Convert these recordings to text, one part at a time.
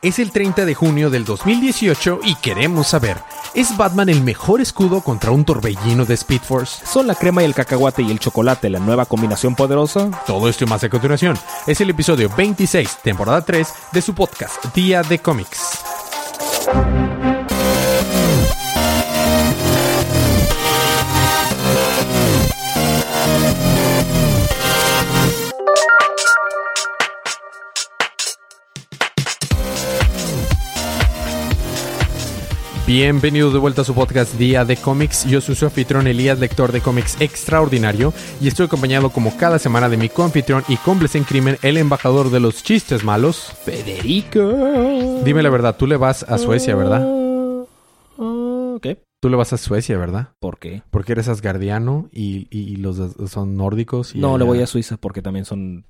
Es el 30 de junio del 2018 y queremos saber, ¿es Batman el mejor escudo contra un torbellino de Speed Force? ¿Son la crema y el cacahuate y el chocolate la nueva combinación poderosa? Todo esto y más a continuación. Es el episodio 26, temporada 3 de su podcast Día de Cómics. Bienvenidos de vuelta a su podcast Día de Cómics. Yo soy su anfitrión Elías, lector de cómics extraordinario, y estoy acompañado como cada semana de mi coanfitrión y cómplice en crimen, el embajador de los chistes malos, Federico. Dime la verdad, tú le vas a Suecia, ¿verdad? ¿Qué? Tú le vas a Suecia, ¿verdad? ¿Por qué? Porque eres asgardiano y, y los son nórdicos. Y No, le voy a Suiza porque también son...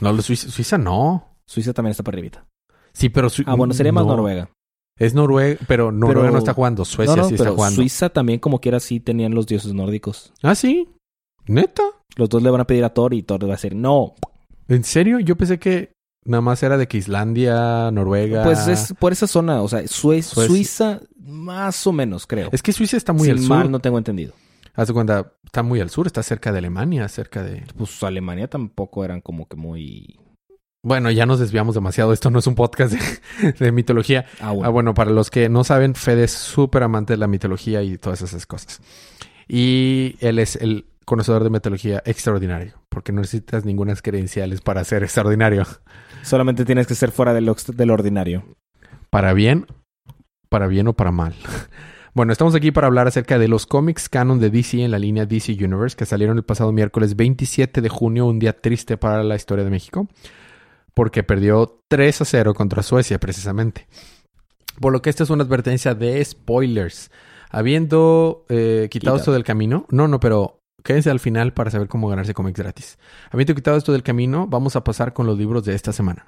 No, Suiza, Suiza no. Suiza también está para arribita. Sí, pero... Sui- Ah, bueno, sería más no. Noruega. Es Noruega, pero Noruega Pero- no está jugando. Suecia no, no, sí está pero jugando. Suiza también como quiera sí tenían los dioses nórdicos. Ah, sí. ¿Neta? Los dos le van a pedir a Thor y Thor le va a decir no. ¿En serio? Yo pensé que nada más era de que Islandia, Noruega... Pues es por esa zona, o sea, Sue- Suecia. Suiza más o menos, creo. Es que Suiza está muy Si al sur. mal no tengo entendido. Haz de cuenta, está muy al sur, está cerca de Alemania, cerca de... Pues Alemania tampoco eran como que muy... Bueno, ya nos desviamos demasiado. Esto no es un podcast de, de mitología. Ah, bueno. Ah, bueno, para los que no saben, Fede es súper amante de la mitología y todas esas cosas. Y él es el conocedor de mitología extraordinario, porque no necesitas ninguna credenciales para ser extraordinario. Solamente tienes que ser fuera del ordinario. Para bien, para bien o para mal. Bueno, estamos aquí para hablar acerca de los cómics canon de DC en la línea DC Universe que salieron el pasado miércoles 27 de junio, un día triste para la historia de México, porque perdió 3 a 0 contra Suecia precisamente. Por lo que esta es una advertencia de spoilers. Habiendo eh, quitado esto del camino, no, no, pero quédense al final para saber cómo ganarse cómics gratis. Habiendo quitado esto del camino, vamos a pasar con los libros de esta semana.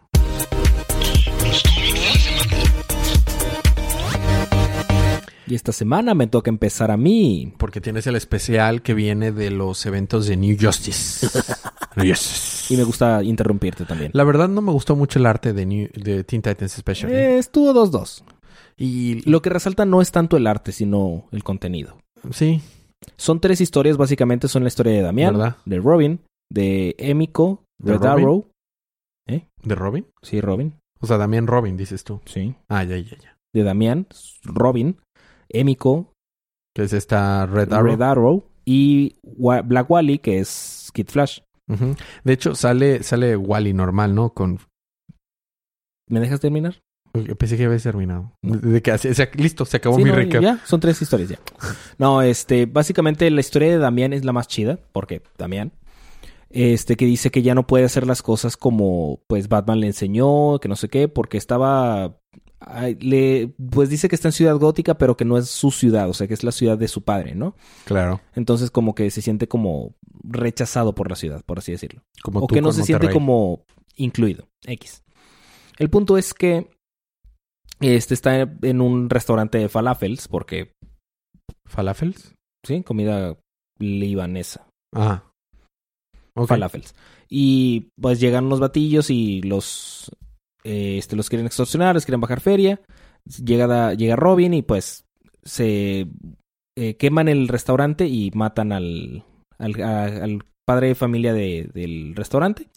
Y esta semana me toca empezar a mí. Porque tienes el especial que viene de los eventos de New Justice. Y me gusta interrumpirte también. La verdad no me gustó mucho el arte de, New- de Teen Titans Special. Eh, estuvo 2-2. Y Lo que resalta no es tanto el arte, sino el contenido. sí, Son tres historias, básicamente son la historia de Damián, ¿Verdad? de Robin, de Emiko, ¿De Red Robin? Arrow. de Robin. Sí, Robin. O sea, también Robin, dices tú. Sí. Ah, ya, ya, ya. De Damián, Robin, Emiko, Que es esta Red Arrow. Red Arrow y Black Wally, que es Kid Flash. De hecho, sale, sale Wally normal, ¿no? Con... ¿Me dejas terminar? Pensé que había terminado. De que, así- se- listo, se acabó Sí, mi no, recap. Ya, son tres historias ya. No, este, básicamente la historia de Damián es la más chida, porque Damián, este, que dice que ya no puede hacer las cosas como, pues, Batman le enseñó, que no sé qué, porque estaba, le, pues dice que está en Ciudad Gótica, pero que no es su ciudad, o sea, que es la ciudad de su padre, ¿no? Claro. Entonces, como que se siente como rechazado por la ciudad, por así decirlo. Como o tú que no se siente como incluido. X. El punto es que este está en un restaurante de falafels, porque, ¿Falafels? sí, comida libanesa. Ah. Ok. Falafels. Y pues llegan unos batillos y los eh, este, los quieren extorsionar, les quieren bajar feria. Llega, da- llega Robin y pues se eh, queman el restaurante y matan al, al, a- al padre de familia de- del restaurante.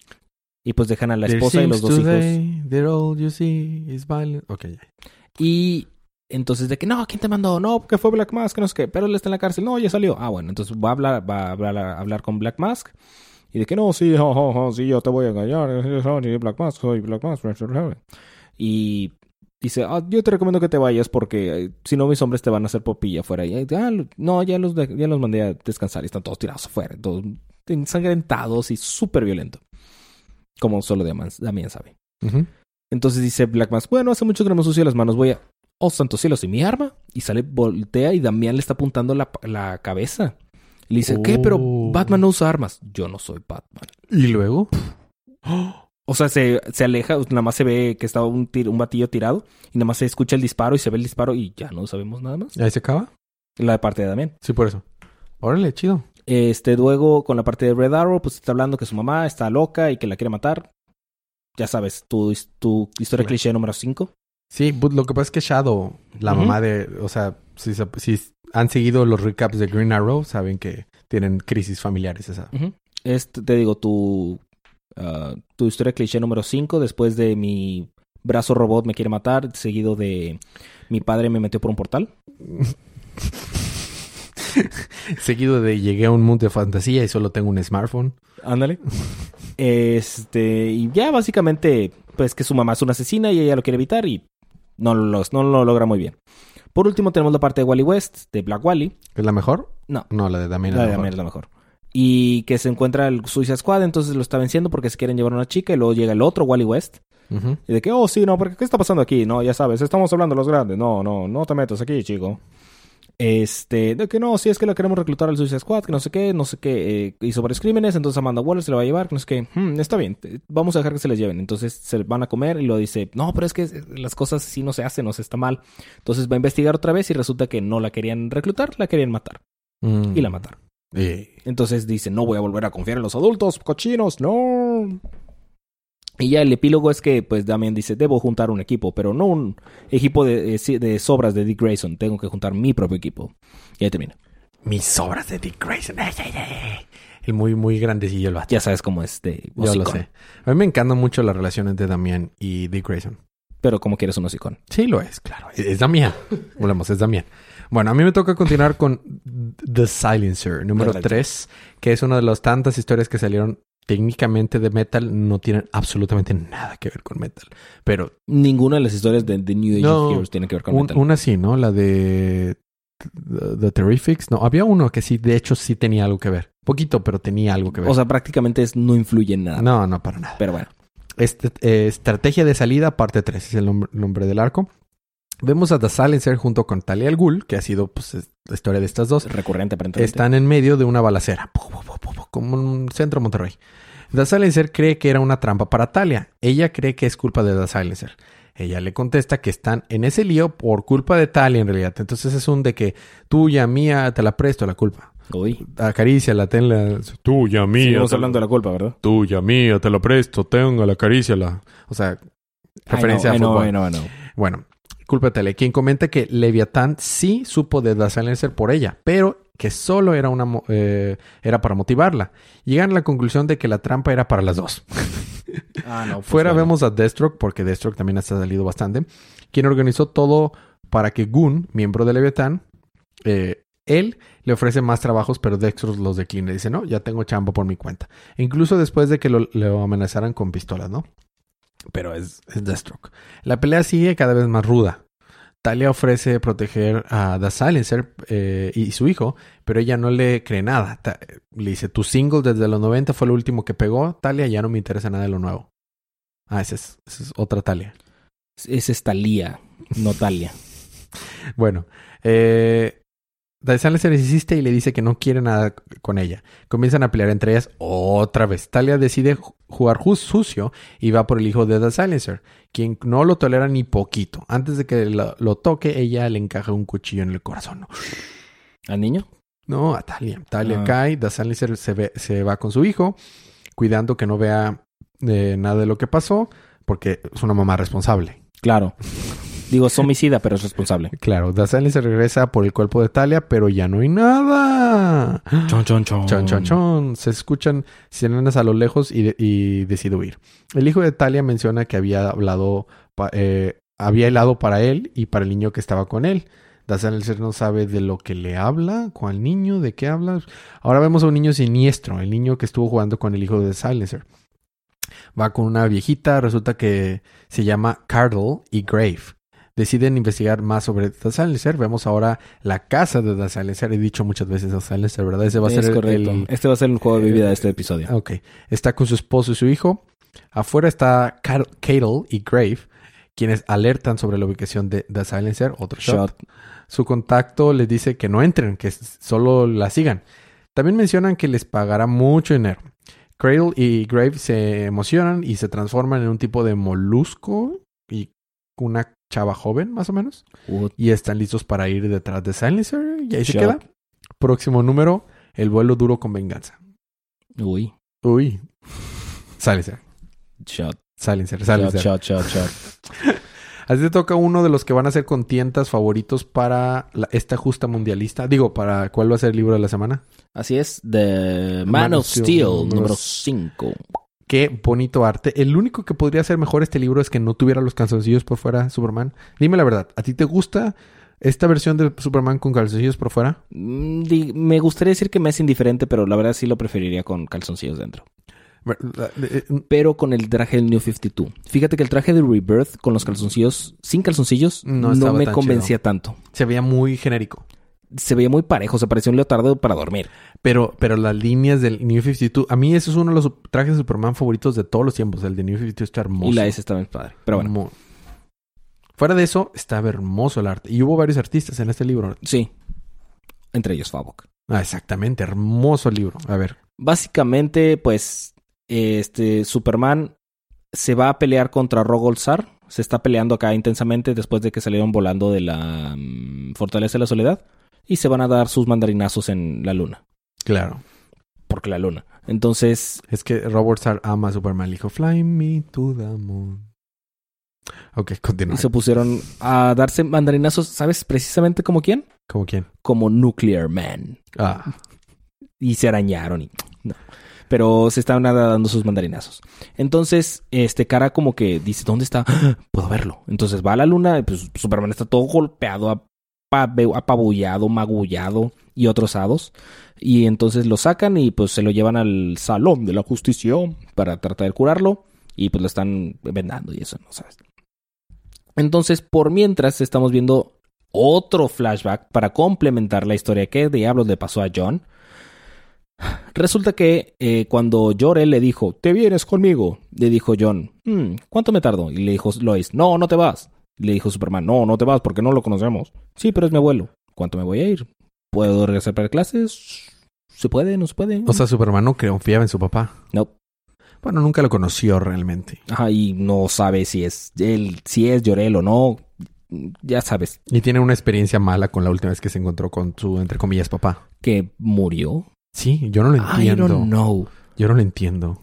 Y pues dejan a la esposa y los dos hijos. today that all you see is violence. Ok, ya. Y entonces de que no, ¿quién te mandó? No, que fue Black Mask, no sé qué, pero él está en la cárcel. No, ya salió. Ah, bueno, entonces va a hablar, va a hablar, a hablar con Black Mask. Y de que no, sí, sí, yo te voy a engañar. Soy Black Mask, soy Black Mask. Y dice, ah, yo te recomiendo que te vayas porque eh, si no mis hombres te van a hacer popilla afuera. Y, ah, no, ya los, de- ya los mandé a descansar y están todos tirados afuera, todos ensangrentados y súper violento. Como solo Damián, sabe. Entonces dice Black Mask, bueno, hace mucho que no me ensucio las manos, voy a... Oh, santos cielos, ¿y mi arma? Y sale, voltea y Damián le está apuntando la, la cabeza. Y le dice, ¿qué? Pero Oh. Batman no usa armas. Yo no soy Batman. ¿Y luego? O sea, se, se aleja, nada más se ve que estaba un, tir- un batillo tirado y nada más se escucha el disparo y se ve el disparo y ya no sabemos nada más. ¿Ahí se acaba? La parte de Damián. Sí, por eso. Órale, chido. Este, luego con la parte de Red Arrow, pues está hablando que su mamá está loca y que la quiere matar. Ya sabes, tu, tu historia cliché número 5. Sí, but lo que pasa es que Shadow, la mamá de, o sea, si, han seguido los recaps de Green Arrow, saben que tienen crisis familiares esa. Este, te digo, tu, ah, tu historia cliché número 5, después de mi brazo robot me quiere matar, seguido de mi padre me metió por un portal. Seguido de llegué a un mundo de fantasía y solo tengo un smartphone. Ándale. Este, y ya básicamente, pues que su mamá es una asesina y ella lo quiere evitar y no lo, no lo logra muy bien. Por último tenemos la parte de Wally West, de Black Wally. ¿Es la mejor? No. No, la de Damien La es de la Damián mejor. es la mejor. Y que se encuentra el Suicide Squad, entonces lo está venciendo porque se quieren llevar a una chica y luego llega el otro Wally West. Y de que, oh, sí, no, porque ¿qué está pasando aquí? No, ya sabes, estamos hablando de los grandes. No, no, no te metas aquí, chico. Este, de que no, sí es que lo queremos reclutar al Suicide Squad, que no sé qué, no sé qué, eh, hizo varios crímenes, entonces Amanda Waller se lo va a llevar, que no sé qué, "Hmm, está bien, vamos a dejar que se les lleven. Entonces se van a comer y lo dice, no, pero es que eh, las cosas sí no se hacen, no se está mal. Entonces va a investigar otra vez y resulta que no la querían reclutar, la querían matar. Mm. Y la mataron. Entonces dice, no voy a volver a confiar en los adultos, cochinos, no. Y ya el epílogo es que, pues, Damien dice, debo juntar un equipo, pero no un equipo de, eh, de sobras de Dick Grayson. Tengo que juntar mi propio equipo. Y ahí termina. Mis obras de Dick Grayson. Ay, ay, ay. El muy, muy grandecillo el vato. Ya sabes cómo es de Yo lo sé. A mí me encantan mucho las relaciones de Damián y Dick Grayson. Pero como quieres un hocicón. Sí, lo es, claro. Es, Damián. Volvemos, es Damián. Bueno, a mí me toca continuar con The Silencer, número Perfecto. 3, que es una de las tantas historias que salieron técnicamente de metal, no tienen absolutamente nada que ver con metal. Pero Ninguna de las historias de The New Age No, of Heroes tiene que ver con un- metal. una sí, ¿no? La de The, The Terrifics. No, había uno que sí, de hecho, sí tenía algo que ver. Poquito, pero tenía algo que ver. O sea, prácticamente es, no influye en nada. no, no, para nada. Pero bueno. Este, eh, Estrategia de salida, parte 3, es el nombre, nombre del arco. Vemos a The Silencer junto con Talia al Ghul, que ha sido pues, es- la historia de estas dos. Recurrente, aparentemente. Están en medio de una balacera, como un centro Monterrey. The Silencer cree que era una trampa para Talia. Ella cree que es culpa de The Silencer. Ella le contesta que están en ese lío por culpa de Talia en realidad. Entonces es un de que tuya, mía, te la presto la culpa. Uy. Acaríciala, tenla. Tuya, mía. Seguimos te la- hablando de la culpa, ¿verdad? Tuya, mía, te la presto, tenga la acaríciala. O sea, referencia a fútbol. Know, know. Bueno, Talia, quien comenta que Leviatán sí supo de Silencer por ella, pero que solo era una eh, era para motivarla. Llegan a la conclusión de que la trampa era para las dos. Ah, no. pues Fuera bueno. vemos a Deathstroke, porque Deathstroke también ha salido bastante, quien organizó todo para que Gun, miembro de Leviatán, eh, él le ofrece más trabajos, pero Deathstroke los declina. Dice, no, ya tengo chamba por mi cuenta. E incluso después de que lo, lo amenazaran con pistolas, ¿no? Pero es, es Deathstroke. La pelea sigue cada vez más ruda. Talia ofrece proteger a The Silencer eh, y su hijo, pero ella no le cree nada. Ta- le dice, tu single desde los 90 fue lo último que pegó. Talia, ya no me interesa nada de lo nuevo. Ah, esa es, esa es otra Talia. Es esta Lía, no Talia. Bueno, eh, The Silencer insiste y le dice que no quiere nada con ella. Comienzan a pelear entre ellas otra vez. Talia decide ju- jugar sucio y va por el hijo de The Silencer, quien no lo tolera ni poquito. Antes de que lo, lo toque, ella le encaja un cuchillo en el corazón. ¿Al niño? No, a Talia. Talia Ah. cae, The Silencer se, ve- se va con su hijo, cuidando que no vea eh, nada de lo que pasó, porque es una mamá responsable. Claro. Digo, es homicida, pero es responsable. Claro, The Silencer regresa por el cuerpo de Talia, pero ya no hay nada. Chon, chon, chon. Chon, chon, chon. Se escuchan sirenas a lo lejos y, de- y decide huir. El hijo de Talia menciona que había hablado, eh, había helado para él y para el niño que estaba con él. The Silencer no sabe de lo que le habla, cuál niño, de qué habla. Ahora vemos a un niño siniestro, el niño que estuvo jugando con el hijo de Silencer. Va con una viejita, resulta que se llama Cardle y Grave. Deciden investigar más sobre The Silencer. Vemos ahora la casa de The Silencer. He dicho muchas veces The Silencer, ¿verdad? Ese va a es ser el- correcto. el, Este va a ser el juego de vida de este episodio. Ok. Está con su esposo y su hijo. Afuera está Cadle y Grave, quienes alertan sobre la ubicación de The Silencer. Otro shot. Shot. Su contacto les dice que no entren, que solo la sigan. También mencionan que les pagará mucho dinero. Cradle y Grave se emocionan y se transforman en un tipo de molusco y una chava joven, más o menos. Y están listos para ir detrás de Silencer. Y ahí se queda. Próximo número, el vuelo duro con venganza. Uy. Uy. Silencer. Shot. Silencer, Silencer. shot, shot, shot. A ti te toca uno de los que van a ser contientas favoritos para la- esta justa mundialista. Digo, para ¿cuál va a ser el libro de la semana? Así es, The Man, of Steel, número número 5. Qué bonito arte. El único que podría ser mejor este libro es que no tuviera los calzoncillos por fuera, Superman. Dime la verdad, ¿a ti te gusta esta versión de Superman con calzoncillos por fuera? Mm, Me gustaría decir que me es indiferente, pero la verdad sí lo preferiría con calzoncillos dentro. Eh, Pero con el traje del New 52. Fíjate que el traje de Rebirth con los calzoncillos, sin calzoncillos, No me tan convencía tanto. Se veía muy genérico. Se veía muy parejo, se parecía un leotardo para dormir. Pero, pero las líneas del New 52, a mí ese es uno de los trajes de Superman favoritos de todos los tiempos. El de New 52 está hermoso. Y la S estaba bien padre. Pero bueno, Fuera de eso, estaba hermoso el arte. Y hubo varios artistas en este libro. sí. Entre ellos Favok. Ah, exactamente, hermoso el libro. A ver. Básicamente, pues, este Superman se va a pelear contra Rogolzar. Se está peleando acá intensamente después de que salieron volando de la mm, Fortaleza de la Soledad. Y se van a dar sus mandarinazos en la luna. Claro. Porque la luna. Entonces, Es que Robert Sar ama a Superman. Le dijo, fly me to the moon. Ok, continúa. y se pusieron a darse mandarinazos, ¿sabes? Precisamente como quién? ¿Cómo quién? Como Nuclear Man. Ah, y se arañaron y no. Pero se estaban dando sus mandarinazos. Entonces, este cara como que dice, ¿dónde está? ¡Ah! Puedo verlo. Entonces va a la luna, y pues Superman está todo golpeado, apabullado, magullado y otros hados. Y entonces lo sacan y pues se lo llevan al salón de la justicia para tratar de curarlo. Y pues lo están vendando y eso, ¿no sabes? Entonces, por mientras estamos viendo otro flashback para complementar la historia que diablos le pasó a John. Resulta que eh, cuando Jor-El le dijo, te vienes conmigo, le dijo John, "Hmm, ¿cuánto me tardo? Y le dijo Lois, no, no te vas. Le dijo Superman, no, no te vas porque no lo conocemos. Sí, pero es mi abuelo. ¿Cuánto me voy a ir? ¿Puedo regresar para clases? ¿Se puede? ¿No se puede? o sea, Superman no confiaba en su papá. no. Bueno, nunca lo conoció realmente. Ajá, y no sabe si es él, si es Jor-El o no. Ya sabes Y tiene una experiencia mala con la última vez que se encontró con su, entre comillas, papá. que murió. Sí, yo no lo I entiendo. don't know. Yo no lo entiendo.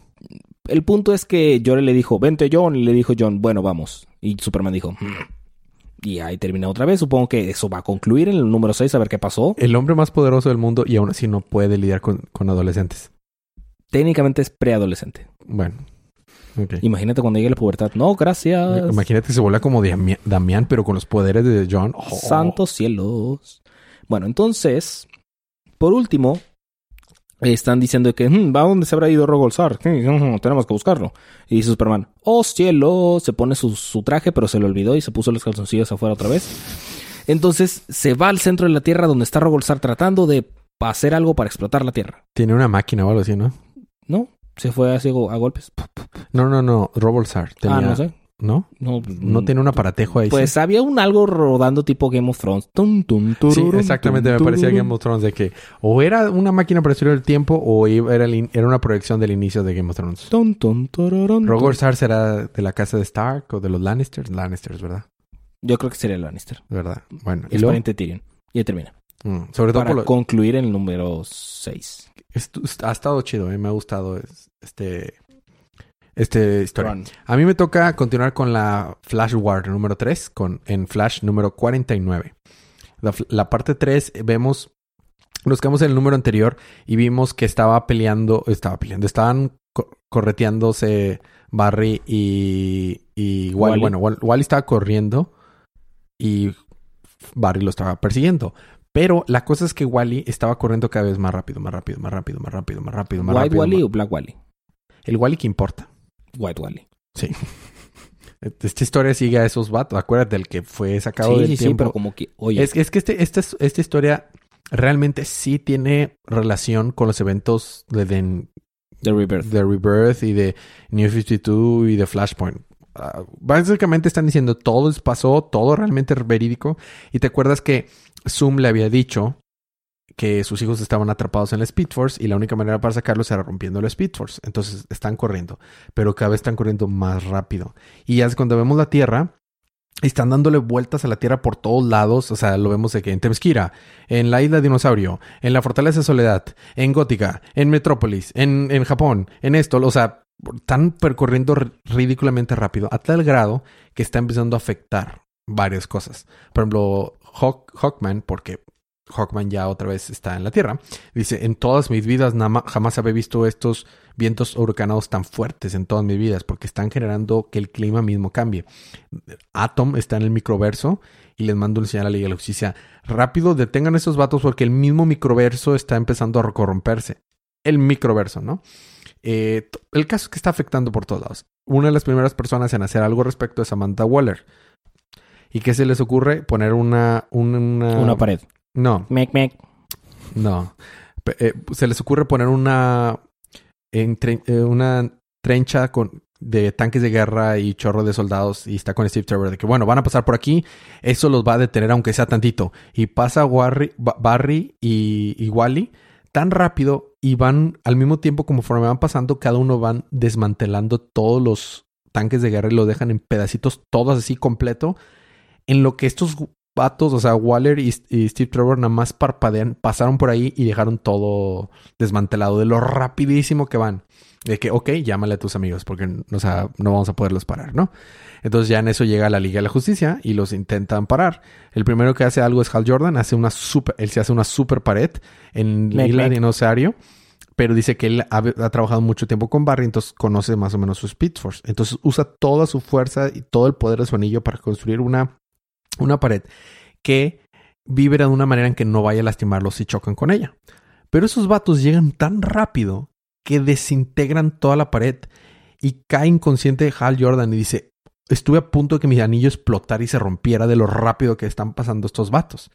El punto es que Jor-El le dijo, vente John, y le dijo John, bueno, vamos. Y Superman dijo, "Hmm". y ahí termina otra vez. Supongo que eso va a concluir en el número 6, a ver qué pasó. El hombre más poderoso del mundo y aún así no puede lidiar con, con adolescentes. Técnicamente es preadolescente. Bueno. Imagínate cuando llegue la pubertad. No, gracias. Imagínate que se vuelve como Dami- Damián, pero con los poderes de John. Oh. Santos cielos. Bueno, entonces, por último, están diciendo que, "Hmm, ¿va a dónde se habrá ido Rogolzar? Tenemos que buscarlo. Y dice Superman, oh cielo, se pone su, su traje, pero se le olvidó y se puso los calzoncillos afuera otra vez. Entonces se va al centro de la Tierra donde está Rogolzar tratando de hacer algo para explotar la Tierra. Tiene una máquina o algo así, ¿no? ¿No? Se fue así a golpes. No, no, no. Robolsar. Tenía... Ah, no sé. ¿No? No, No tiene un aparatejo ahí. Pues había un algo rodando tipo Game of Thrones. Tum, tum, Sí, tururún, Sí, exactamente. tum, Me parecía. Game of Thrones de que o era una máquina para destruir el tiempo o era, el era una proyección del inicio de Game of Thrones. Tum, tum, tururún, tum. Robolsar será de la casa de Stark o de los Lannisters. Lannisters, ¿verdad? Yo creo que sería Lannister. ¿Verdad? Bueno. y Es pariente Tyrion. Y ahí termina. Mm, sobre todo Para por lo- concluir en el número 6. estu- ha estado chido, eh, me ha gustado es- este este historia. A mí me toca continuar con la Flash War número 3, con, en Flash número 49. La, la parte 3 eh, vemos, nos quedamos en el número anterior y vimos que estaba peleando, estaba peleando, estaban co- correteándose Barry y, y Wally. Wally. Bueno, Wal- Wally estaba corriendo y Barry lo estaba persiguiendo. Pero la cosa es que Wally estaba corriendo cada vez más rápido, más rápido, más rápido, más rápido, más rápido, más ¿White rápido. Wally más- o Black Wally? El Wally que importa. White Wally. Esta historia sigue a esos vatos. Acuérdate del que fue sacado Sí, del sí, sí, tiempo. pero como que, oye, Es, es que este, esta, esta historia realmente sí tiene relación con los eventos de, The Rebirth. de Rebirth y de New 52 y de Flashpoint. Ah, básicamente están diciendo todo pasó, todo realmente es verídico. Y te acuerdas que Zoom le había dicho que sus hijos estaban atrapados en la Speed Force y la única manera para sacarlos era rompiendo la Speed Force. Entonces están corriendo, pero cada vez están corriendo más rápido. Y ya cuando vemos la Tierra, están dándole vueltas a la Tierra por todos lados. O sea, lo vemos de que en Temesquira, en la isla Dinosaurio, en la Fortaleza de Soledad, en Gótica, en Metrópolis, en, en Japón, en esto. O sea, están percorriendo ridículamente rápido a tal grado que está empezando a afectar varias cosas. Por ejemplo, Hawk- Hawkman, porque Hawkman ya otra vez está en la Tierra, dice, en todas mis vidas jamás había visto estos vientos huracanados tan fuertes en todas mis vidas, porque están generando que el clima mismo cambie. Atom está en el microverso y les mando un señal a la Liga de la Justicia. Rápido, detengan esos vatos porque el mismo microverso está empezando a corromperse. El microverso, ¿no? Eh, el caso es que está afectando por todos lados. Una de las primeras personas en hacer algo al respecto es Samantha Waller. ¿Y qué se les ocurre? Poner. Una, Una pared. No, Mec, mec. no. Eh, se les ocurre poner una... eh, una trencha con, de tanques de guerra y chorro de soldados y está con Steve Trevor de que bueno, van a pasar por aquí, eso los va a detener aunque sea tantito. Y pasa Ba- Barry y, y Wally tan rápido y van al mismo tiempo conforme van pasando, cada uno van desmantelando todos los tanques de guerra y lo dejan en pedacitos todos así completo. En lo que estos vatos, o sea, Waller y, y Steve Trevor nada más parpadean, pasaron por ahí y dejaron todo desmantelado de lo rapidísimo que van. De que, ok, llámale a tus amigos porque o sea, no vamos a poderlos parar, ¿no? Entonces ya en eso llega la Liga de la Justicia y los intentan parar. El primero que hace algo es Hal Jordan, hace una super, él se hace una super pared en Mec, Isla mec. Dinosaurio, pero dice que él ha, ha trabajado mucho tiempo con Barry, entonces conoce más o menos su Speed Force. Entonces usa toda su fuerza y todo el poder de su anillo para construir una, una pared que vibra de una manera en que no vaya a lastimarlos si chocan con ella. Pero esos vatos llegan tan rápido que desintegran toda la pared y cae inconsciente Hal Jordan y dice, estuve a punto de que mi anillo explotara y se rompiera de lo rápido que están pasando estos vatos.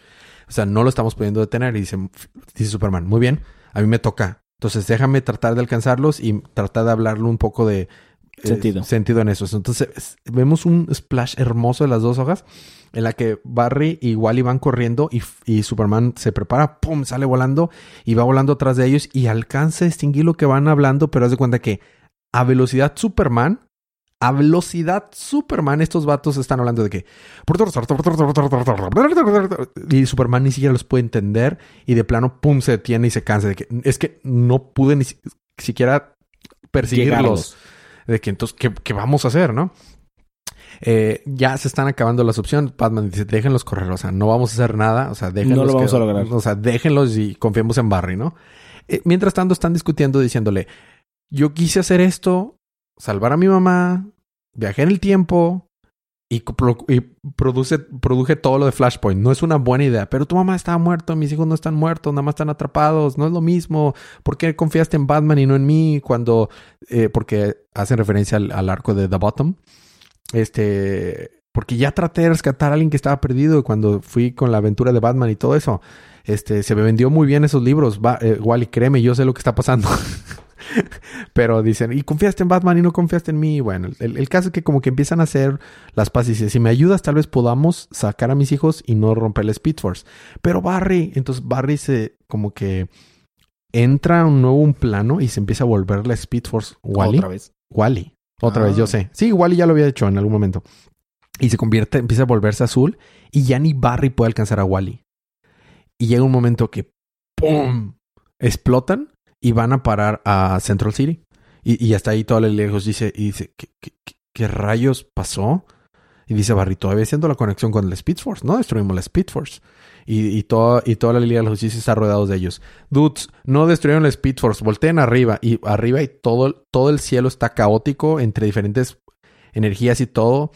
O sea, no lo estamos pudiendo detener. Y dice, dice Superman, muy bien, a mí me toca. Entonces déjame tratar de alcanzarlos y tratar de hablarle un poco de eh, Sentido. sentido en eso. Entonces es- vemos un splash hermoso de las dos hojas en la que Barry y Wally van corriendo y, y Superman se prepara, pum, sale volando y va volando atrás de ellos y alcanza a distinguir lo que van hablando, pero haz de cuenta que a velocidad Superman, a velocidad Superman, estos vatos están hablando de que y Superman ni siquiera los puede entender y de plano pum se detiene y se cansa de que es que no pude ni si- siquiera perseguirlos Llegarlos. De que entonces qué, qué vamos a hacer, ¿no? Eh, ya se están acabando las opciones. Batman dice, déjenlos correr, o sea, no vamos a hacer nada, o sea, déjenlos. No lo vamos que- a lograr. O sea, déjenlos y confiemos en Barry, ¿no? Eh, mientras tanto, están discutiendo diciéndole, yo quise hacer esto, salvar a mi mamá, viajé en el tiempo y, produce, produje todo lo de Flashpoint. No es una buena idea, pero tu mamá estaba muerta, mis hijos no están muertos, nada más están atrapados, no es lo mismo. ¿Por qué confiaste en Batman y no en mí cuando, eh, porque hacen referencia al, al arco de The Bottom? Este, porque ya traté de rescatar a alguien que estaba perdido cuando fui con la aventura de Batman y todo eso. Este, se me vendió muy bien esos libros. Va, eh, Wally, créeme, yo sé lo que está pasando. Pero dicen, y confiaste en Batman y no confiaste en mí. Bueno, el, el caso es que como que empiezan a hacer las paces y dicen, si me ayudas, tal vez podamos sacar a mis hijos y no romper el Speed Force. Pero Barry, entonces Barry se como que entra un nuevo un plano y se empieza a volver la Speed Force Wally. Otra vez. Wally. Otra Ah. vez, yo sé. Sí, Wally ya lo había hecho en algún momento. Y se convierte, empieza a volverse azul y ya ni Barry puede alcanzar a Wally. Y llega un momento que ¡pum! explotan y van a parar a Central City. Y, y hasta ahí todo lejos dice, y dice, ¿qué, qué, rayos pasó? Y dice Barry, todavía haciendo la conexión con el Speed Force, ¿no? Destruimos la Speed Force. Y, y, toda, y toda la Liga de la Justicia está rodeada de ellos. Dudes, no destruyeron la Speed Force, volteen arriba. Y arriba y todo, todo el cielo está caótico entre diferentes energías y todo.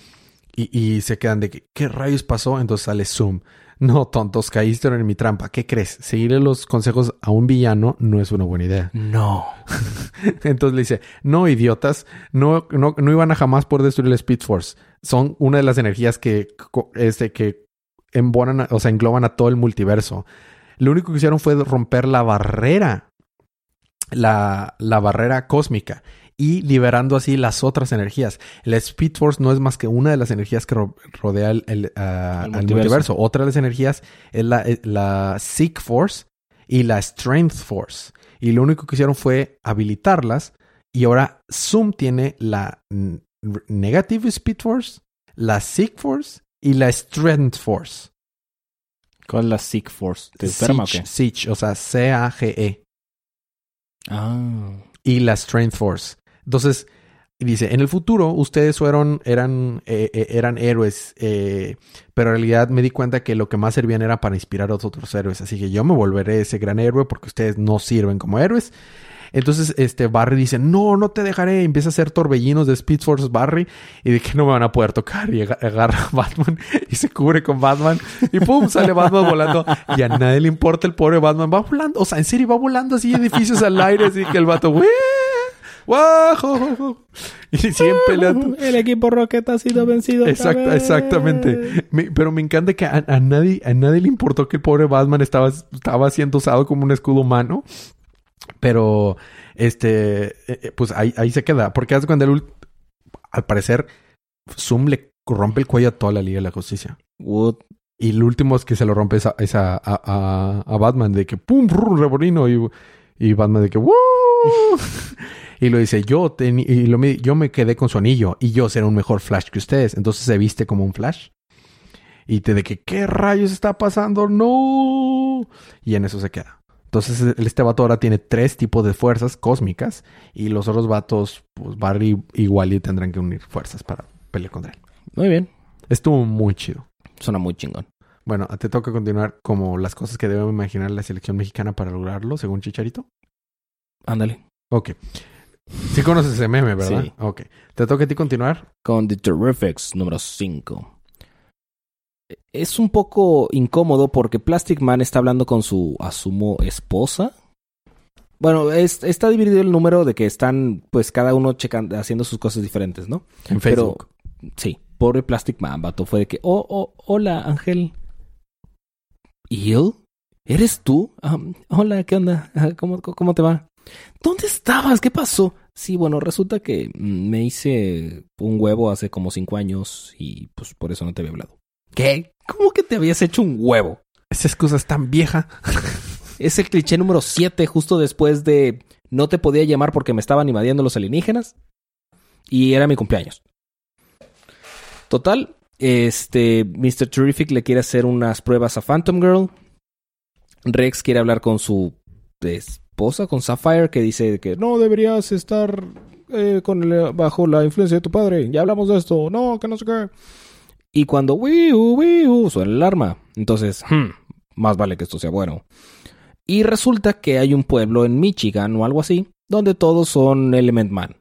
Y, y se quedan de que, ¿qué rayos pasó? Entonces sale Zoom. No, tontos, caíste en mi trampa. ¿Qué crees? Seguirle los consejos a un villano no es una buena idea. No. Entonces le dice, no, idiotas, no, no, no iban a jamás poder destruir el Speed Force. Son una de las energías que, este, que embonan, o sea, engloban a todo el multiverso. Lo único que hicieron fue romper la barrera, la, la barrera cósmica y liberando así las otras energías. La Speed Force no es más que una de las energías que ro- rodea el, el, ah, El al multiverso. multiverso. Otra de las energías es la, eh, la Seek Force y la Strength Force. Y lo único que hicieron fue habilitarlas. Y ahora Zoom tiene la Negative Speed Force, la Seek Force y la Strength Force. ¿Cuál es la Sick Force? ¿Te enferma o Siege, qué? Siege, o sea, C-A-G-E. Ah. Y la Strength Force. Entonces, dice, en el futuro ustedes fueron, eran, eh, eh, eran héroes, eh, pero en realidad me di cuenta que lo que más servían era para inspirar a otros héroes. Así que yo me volveré ese gran héroe porque ustedes no sirven como héroes. Entonces, este Barry dice, no, no te dejaré. Empieza a hacer torbellinos de Speed Force Barry y de que no me van a poder tocar. Y ag- agarra a Batman y se cubre con Batman. Y pum, sale Batman volando. Y a nadie le importa el pobre Batman. Va volando. O sea, en serio, va volando así edificios al aire. Así que el vato, ¡Wee! Jo! Y siguen peleando. El equipo Rocket ha sido vencido. otra vez. exactamente. Me- pero me encanta que a, a nadie, a nadie le importó que el pobre Batman estaba, estaba siendo usado como un escudo humano. Pero, este, eh, eh, pues ahí, ahí se queda. Porque haz de cuando el al parecer, Zoom le rompe el cuello a toda la Liga de la Justicia. Wood. Y el último es que se lo rompe es a, es a, a- a- a Batman de que pum, brr, reborino. Y, y Batman de que ¡Woo! y lo dice, yo, y lo yo me quedé con su anillo y yo seré un mejor Flash que ustedes. Entonces se viste como un Flash. Y te de que, ¿qué rayos está pasando? ¡No! Y en eso se queda. Entonces el- este vato ahora tiene tres tipos de fuerzas cósmicas y los otros vatos, pues Barry y Wally tendrán que unir fuerzas para pelear contra él. Muy bien. Estuvo muy chido. Suena muy chingón. Bueno, te toca continuar como las cosas que debe imaginar la selección mexicana para lograrlo, según Chicharito. Ándale. Ok. Sí conoces ese meme, ¿verdad? Sí. Ok. Te toca a ti continuar. Con The Terrifics número 5. Es un poco incómodo porque Plastic Man está hablando con su, asumo, esposa. Bueno, es- está dividido el número de que están, pues, cada uno checando, haciendo sus cosas diferentes, ¿no? En Pero, Facebook. sí, pobre Plastic Man, vato, fue de que, oh, oh, hola, Ángel. ¿Y él? ¿Eres tú? Hola, ¿qué onda? ¿Cómo, ¿Cómo te va? ¿Dónde estabas? ¿Qué pasó? Sí, bueno, resulta que mm, me hice un huevo hace como cinco años y pues por eso no te había hablado. ¿Qué? ¿Cómo que te habías hecho un huevo? Esa excusa es tan vieja. Es el cliché número 7, justo después de no te podía llamar porque me estaban invadiendo los alienígenas. Y era mi cumpleaños. Total, este Mr. Terrific le quiere hacer unas pruebas a Phantom Girl. Rex quiere hablar con su esposa, con Sapphire, que dice que no deberías estar eh, con el- bajo la influencia de tu padre. Ya hablamos de esto. No, que no sé qué. Y cuando wiu, wiu, suena el alarma. Entonces, hmm, más vale que esto sea bueno. Y resulta que hay un pueblo en Michigan o algo así, donde todos son Element Man.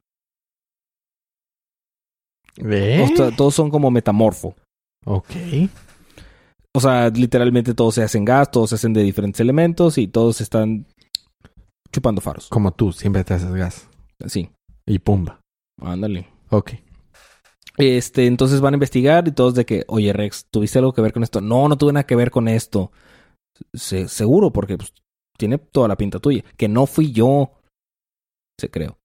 ¿Eh? Sea, todos son como metamorfo. Ok. O sea, literalmente todos se hacen gas, todos se hacen de diferentes elementos y todos están chupando faros. Como tú, siempre te haces gas. Sí, Y pumba. ándale. Ok. Este, entonces van a investigar y todos de que, oye Rex, ¿tuviste algo que ver con esto? No, no tuve nada que ver con esto. Se- seguro, porque pues, tiene toda la pinta tuya. Que no fui yo. Se creo.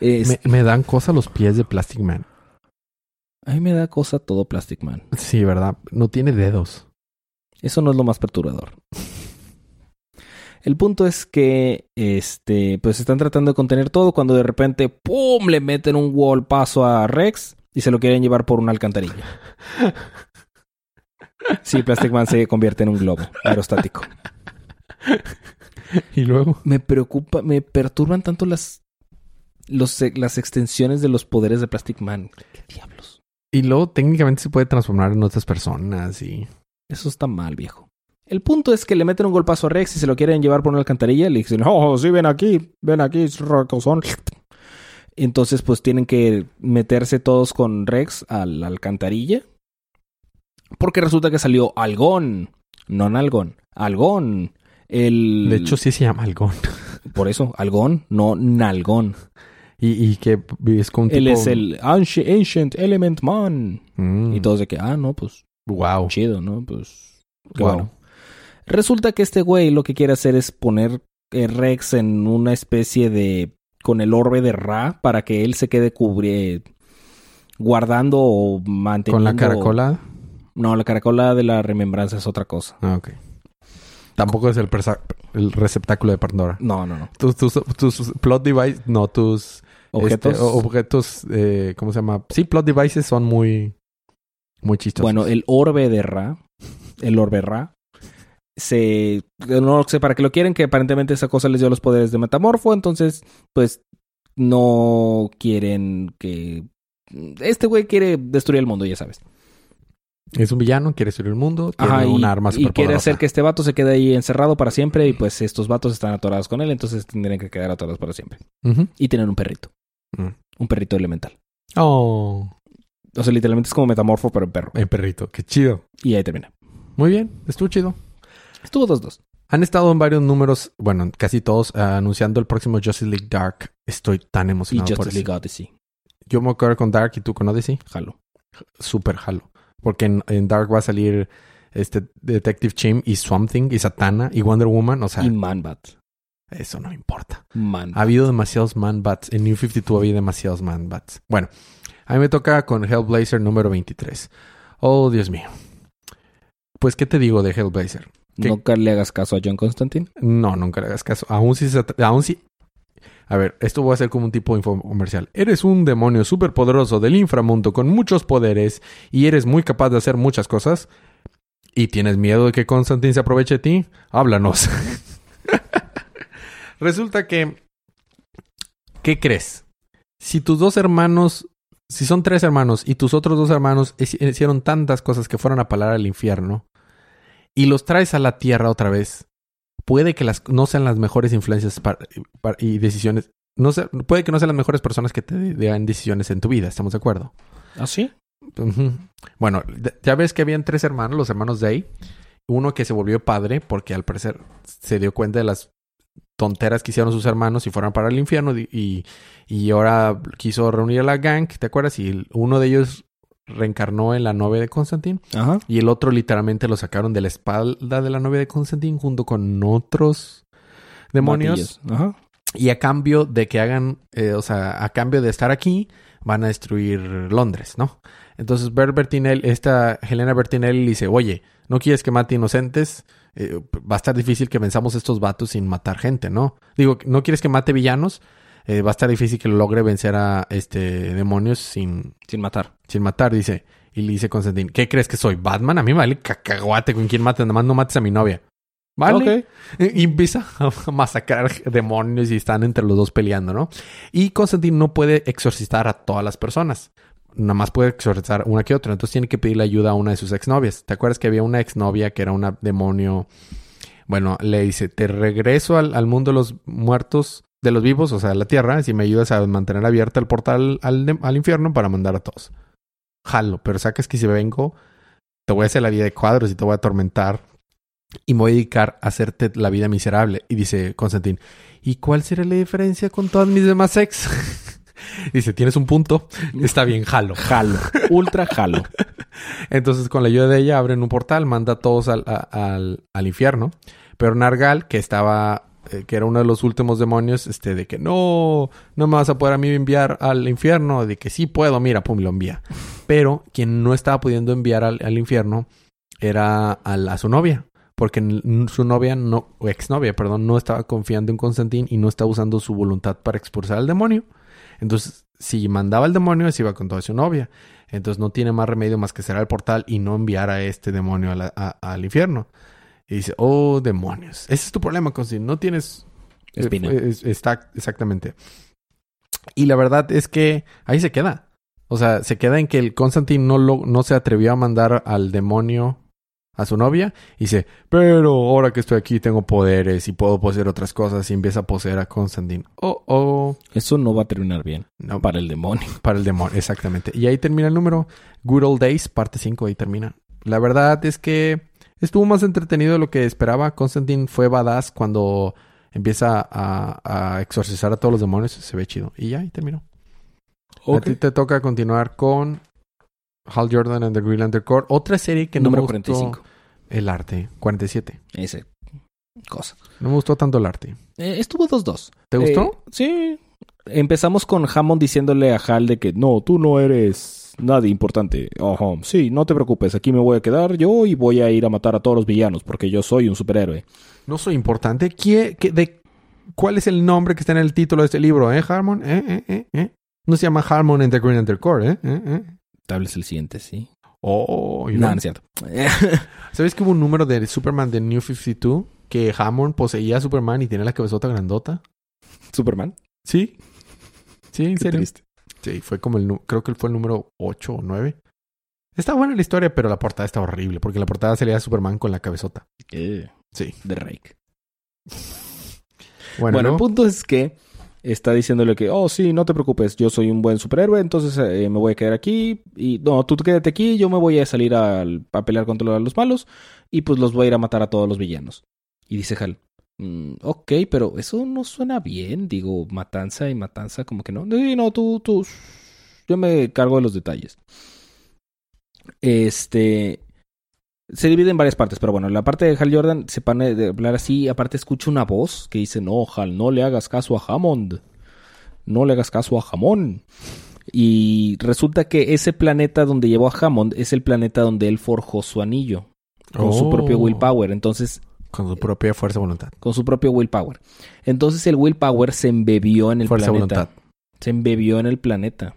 Es- Me, me dan cosa los pies de Plastic Man. A mí me da cosa todo Plastic Man. Sí, ¿verdad? No tiene dedos. Eso no es lo más perturbador. El punto es que, este, pues están tratando de contener todo cuando de repente, ¡pum! le meten un golpazo a Rex y se lo quieren llevar por una alcantarilla. Sí, Plastic Man se convierte en un globo aerostático. y luego. Me preocupa, me perturban tanto las, los, las extensiones de los poderes de Plastic Man. ¿Qué diablos? Y luego técnicamente se puede transformar en otras personas y. Eso está mal, viejo. El punto es que le meten un golpazo a Rex y se lo quieren llevar por una alcantarilla. Le dicen, oh, sí, ven aquí, ven aquí, rocosón. Entonces, pues tienen que meterse todos con Rex a la alcantarilla. Porque resulta que salió Algón. No Nalgón. Algón. El... De hecho, sí se llama Algón. Por eso, Algón, no Nalgón. Y, y que es con un Él tipo... es el Anci- Ancient Element Man. Mm. Y todos de que, ah, no, pues Wow. chido, ¿no? Pues qué Wow. bueno. Resulta que este güey lo que quiere hacer es poner eh, Rex en una especie de. con el orbe de Ra para que él se quede cubri guardando o manteniendo. Con la caracola. No, la caracola de la remembranza es otra cosa. Ah, ok. Tampoco es el, receptáculo de Pandora. No, no, no. Tus, tus, tus plot device, no, tus Objetos. este, objetos, eh, ¿cómo se llama? Sí, plot devices son muy, muy chistosos. bueno, el orbe de Ra, el orbe Ra, se. No sé para qué lo quieren, que aparentemente esa cosa les dio los poderes de metamorfo, entonces, pues no quieren que... Este güey quiere destruir el mundo, ya sabes. Es un villano, quiere destruir el mundo, tiene Ajá, y, un arma y quiere hacer que este vato se quede ahí encerrado para siempre y pues estos vatos están atorados con él, entonces tendrían que quedar atorados para siempre. Y tener un perrito. Mm. Un perrito elemental. Oh, O sea, literalmente es como metamorfo, pero en perro. el perrito, qué chido. Y ahí termina. Muy bien, estuvo chido. Estuvo 2-2. Han estado en varios números, bueno, casi todos, ah, anunciando el próximo Justice League Dark. Estoy tan Y emocionado por Justice. League Odyssey. Yo me voy a quedar con Dark y tú con Odyssey. Jalo. Super jalo. Porque en, en Dark va a salir este Detective Chim y Swamp Thing y Satana y Wonder Woman. O sea, y Man-Bat. eso no importa. Man. Ha habido demasiados Man-Bats. En New 52 había demasiados Man-Bats. Bueno, a mí me toca con Hellblazer número 23. Oh, Dios mío. Pues, ¿qué te digo de Hellblazer? ¿Qué? Nunca le hagas caso a John Constantine. No, nunca le hagas caso. Aún si se aún si A ver, esto voy a hacer como un tipo de info comercial. Eres un demonio superpoderoso del inframundo con muchos poderes y eres muy capaz de hacer muchas cosas. ¿Y tienes miedo de que Constantine se aproveche de ti? Háblanos. Resulta que... ¿Qué crees? Si tus dos hermanos... Si son tres hermanos y tus otros dos hermanos hici- hicieron tantas cosas que fueron a parar al infierno y los traes a la tierra otra vez, puede que las no sean las mejores influencias para- para- y decisiones. No puede que no sean las mejores personas que te den decisiones en tu vida, ¿estamos de acuerdo? ¿Ah, sí? Bueno, ya ves que habían tres hermanos, los hermanos Day. Uno que se volvió padre porque al parecer se dio cuenta de las tonteras que hicieron sus hermanos y fueron para el infierno y, y, ahora quiso reunir a la gang, ¿te acuerdas? Y uno de ellos reencarnó en la novia de Constantine Ajá. y el otro literalmente lo sacaron de la espalda de la novia de Constantine junto con otros demonios. Ajá. Y a cambio de que hagan, eh, o sea, a cambio de estar aquí, van a destruir Londres, ¿no? Entonces Bert Bertinelli, esta Helena Bertinelli dice, oye, ¿no quieres que mate inocentes? Eh, va a estar difícil que venzamos estos vatos sin matar gente, ¿no? Digo, ¿no quieres que mate villanos? Eh, va a estar difícil que logre vencer a este demonios sin, Sin matar. sin matar, dice. Y le dice Constantine, ¿qué crees que soy? ¿Batman? A mí me vale cacahuate con quien mates, nada más no mates a mi novia. ¿Vale? Y empieza a masacrar demonios y están entre los dos peleando, ¿no? Y Constantine no puede exorcizar a todas las personas. Nada más puede exorcizar una que otra. Entonces tiene que pedirle ayuda a una de sus exnovias. ¿Te acuerdas que había una exnovia que era una demonio? Bueno, le dice, te regreso al, al mundo de los muertos, de los vivos, o sea, a la tierra, si me ayudas a mantener abierta el portal al, de- al infierno para mandar a todos. Jalo, pero sacas que si vengo, te voy a hacer la vida de cuadros y te voy a atormentar y me voy a dedicar a hacerte la vida miserable. Y dice Constantín, ¿y cuál será la diferencia con todas mis demás ex? dice, tienes un punto, está bien, jalo. Jalo. Ultra jalo. Entonces, con la ayuda de ella, abren un portal, manda a todos al, al, al infierno. Pero Nargal, que estaba, eh, que era uno de los últimos demonios, este, de que no, no me vas a poder a mí enviar al infierno, de que sí puedo, mira, pum, lo envía. Pero quien no estaba pudiendo enviar al, al infierno era a, su novia. Porque su novia, no, o exnovia, perdón, no estaba confiando en Constantín y no estaba usando su voluntad para expulsar al demonio. Entonces, si mandaba al demonio, se iba con toda su novia. Entonces no tiene más remedio más que cerrar el portal y no enviar a este demonio al infierno. Y dice, oh, demonios. Ese es tu problema, Constantine. No tienes... Espina. eh, es- está, exactamente. Y la verdad es que ahí se queda. O sea, se queda en que el Constantine no, lo, no se atrevió a mandar al demonio a su novia. Y dice, pero ahora que estoy aquí tengo poderes y puedo poseer otras cosas. Y empieza a poseer a Constantine. Oh, oh. Eso no va a terminar bien. No, Para el demonio. para el demonio, exactamente. Y ahí termina el número. Good Old Days, parte 5, ahí termina. La verdad es que estuvo más entretenido de lo que esperaba. Constantine fue badass cuando empieza a, a exorcizar a todos los demonios. Se ve chido. Y ya, ahí terminó. A ti te toca continuar con Hal Jordan and the Green Lantern Corps. Otra serie que no Número me gustó 45. el arte. 47. Ese. Cosa. No me gustó tanto el arte. Eh, estuvo 2-2. ¿Te gustó? Eh, sí. Empezamos con Hammond diciéndole a Hal de que no, tú no eres nadie importante. Ajá. Sí, no te preocupes, aquí me voy a quedar yo y voy a ir a matar a todos los villanos porque yo soy un superhéroe. No soy importante. ¿Qué, qué- de, ¿Cuál es el nombre que está en el título de este libro? ¿Eh, Harmon? ¿Eh, eh, eh, eh? No se llama Harmon and the Green Lantern Corps, ¿eh? ¿Eh, eh? Tal vez el siguiente, sí. Oh, No, no es cierto. ¿Sabes que hubo un número de Superman de New 52 que Hammond poseía a Superman y tenía la cabezota grandota? Superman. Sí. Sí, en Qué serio. triste. Sí, fue como el... Creo que fue el número 8 o 9. Está buena la historia, pero la portada está horrible. Porque la portada salía Superman con la cabezota. Sí. De Rake. Bueno, Bueno, ¿no? el punto es que está diciéndole que, oh, sí, no te preocupes, yo soy un buen superhéroe, entonces eh, me voy a quedar aquí. Y no, tú quédate aquí, yo me voy a salir al- a, pelear contra los malos y pues los voy a ir a matar a todos los villanos. Y dice Hal, "Mm, ok, pero eso no suena bien, digo, matanza y matanza, como que no. Sí, no, tú, tú, yo me cargo de los detalles. Este, se divide en varias partes, pero bueno, la parte de Hal Jordan se pone de hablar así, aparte escucha una voz que dice, no, Hal, no le hagas caso a Hammond, no le hagas caso a Jamón. Y resulta que ese planeta donde llevó a Hammond es el planeta donde él forjó su anillo, con su Oh. propio willpower, entonces, Con su propia fuerza de voluntad. con su propio willpower. Entonces el willpower se embebió en el Fuerza planeta. voluntad. Se embebió en el planeta.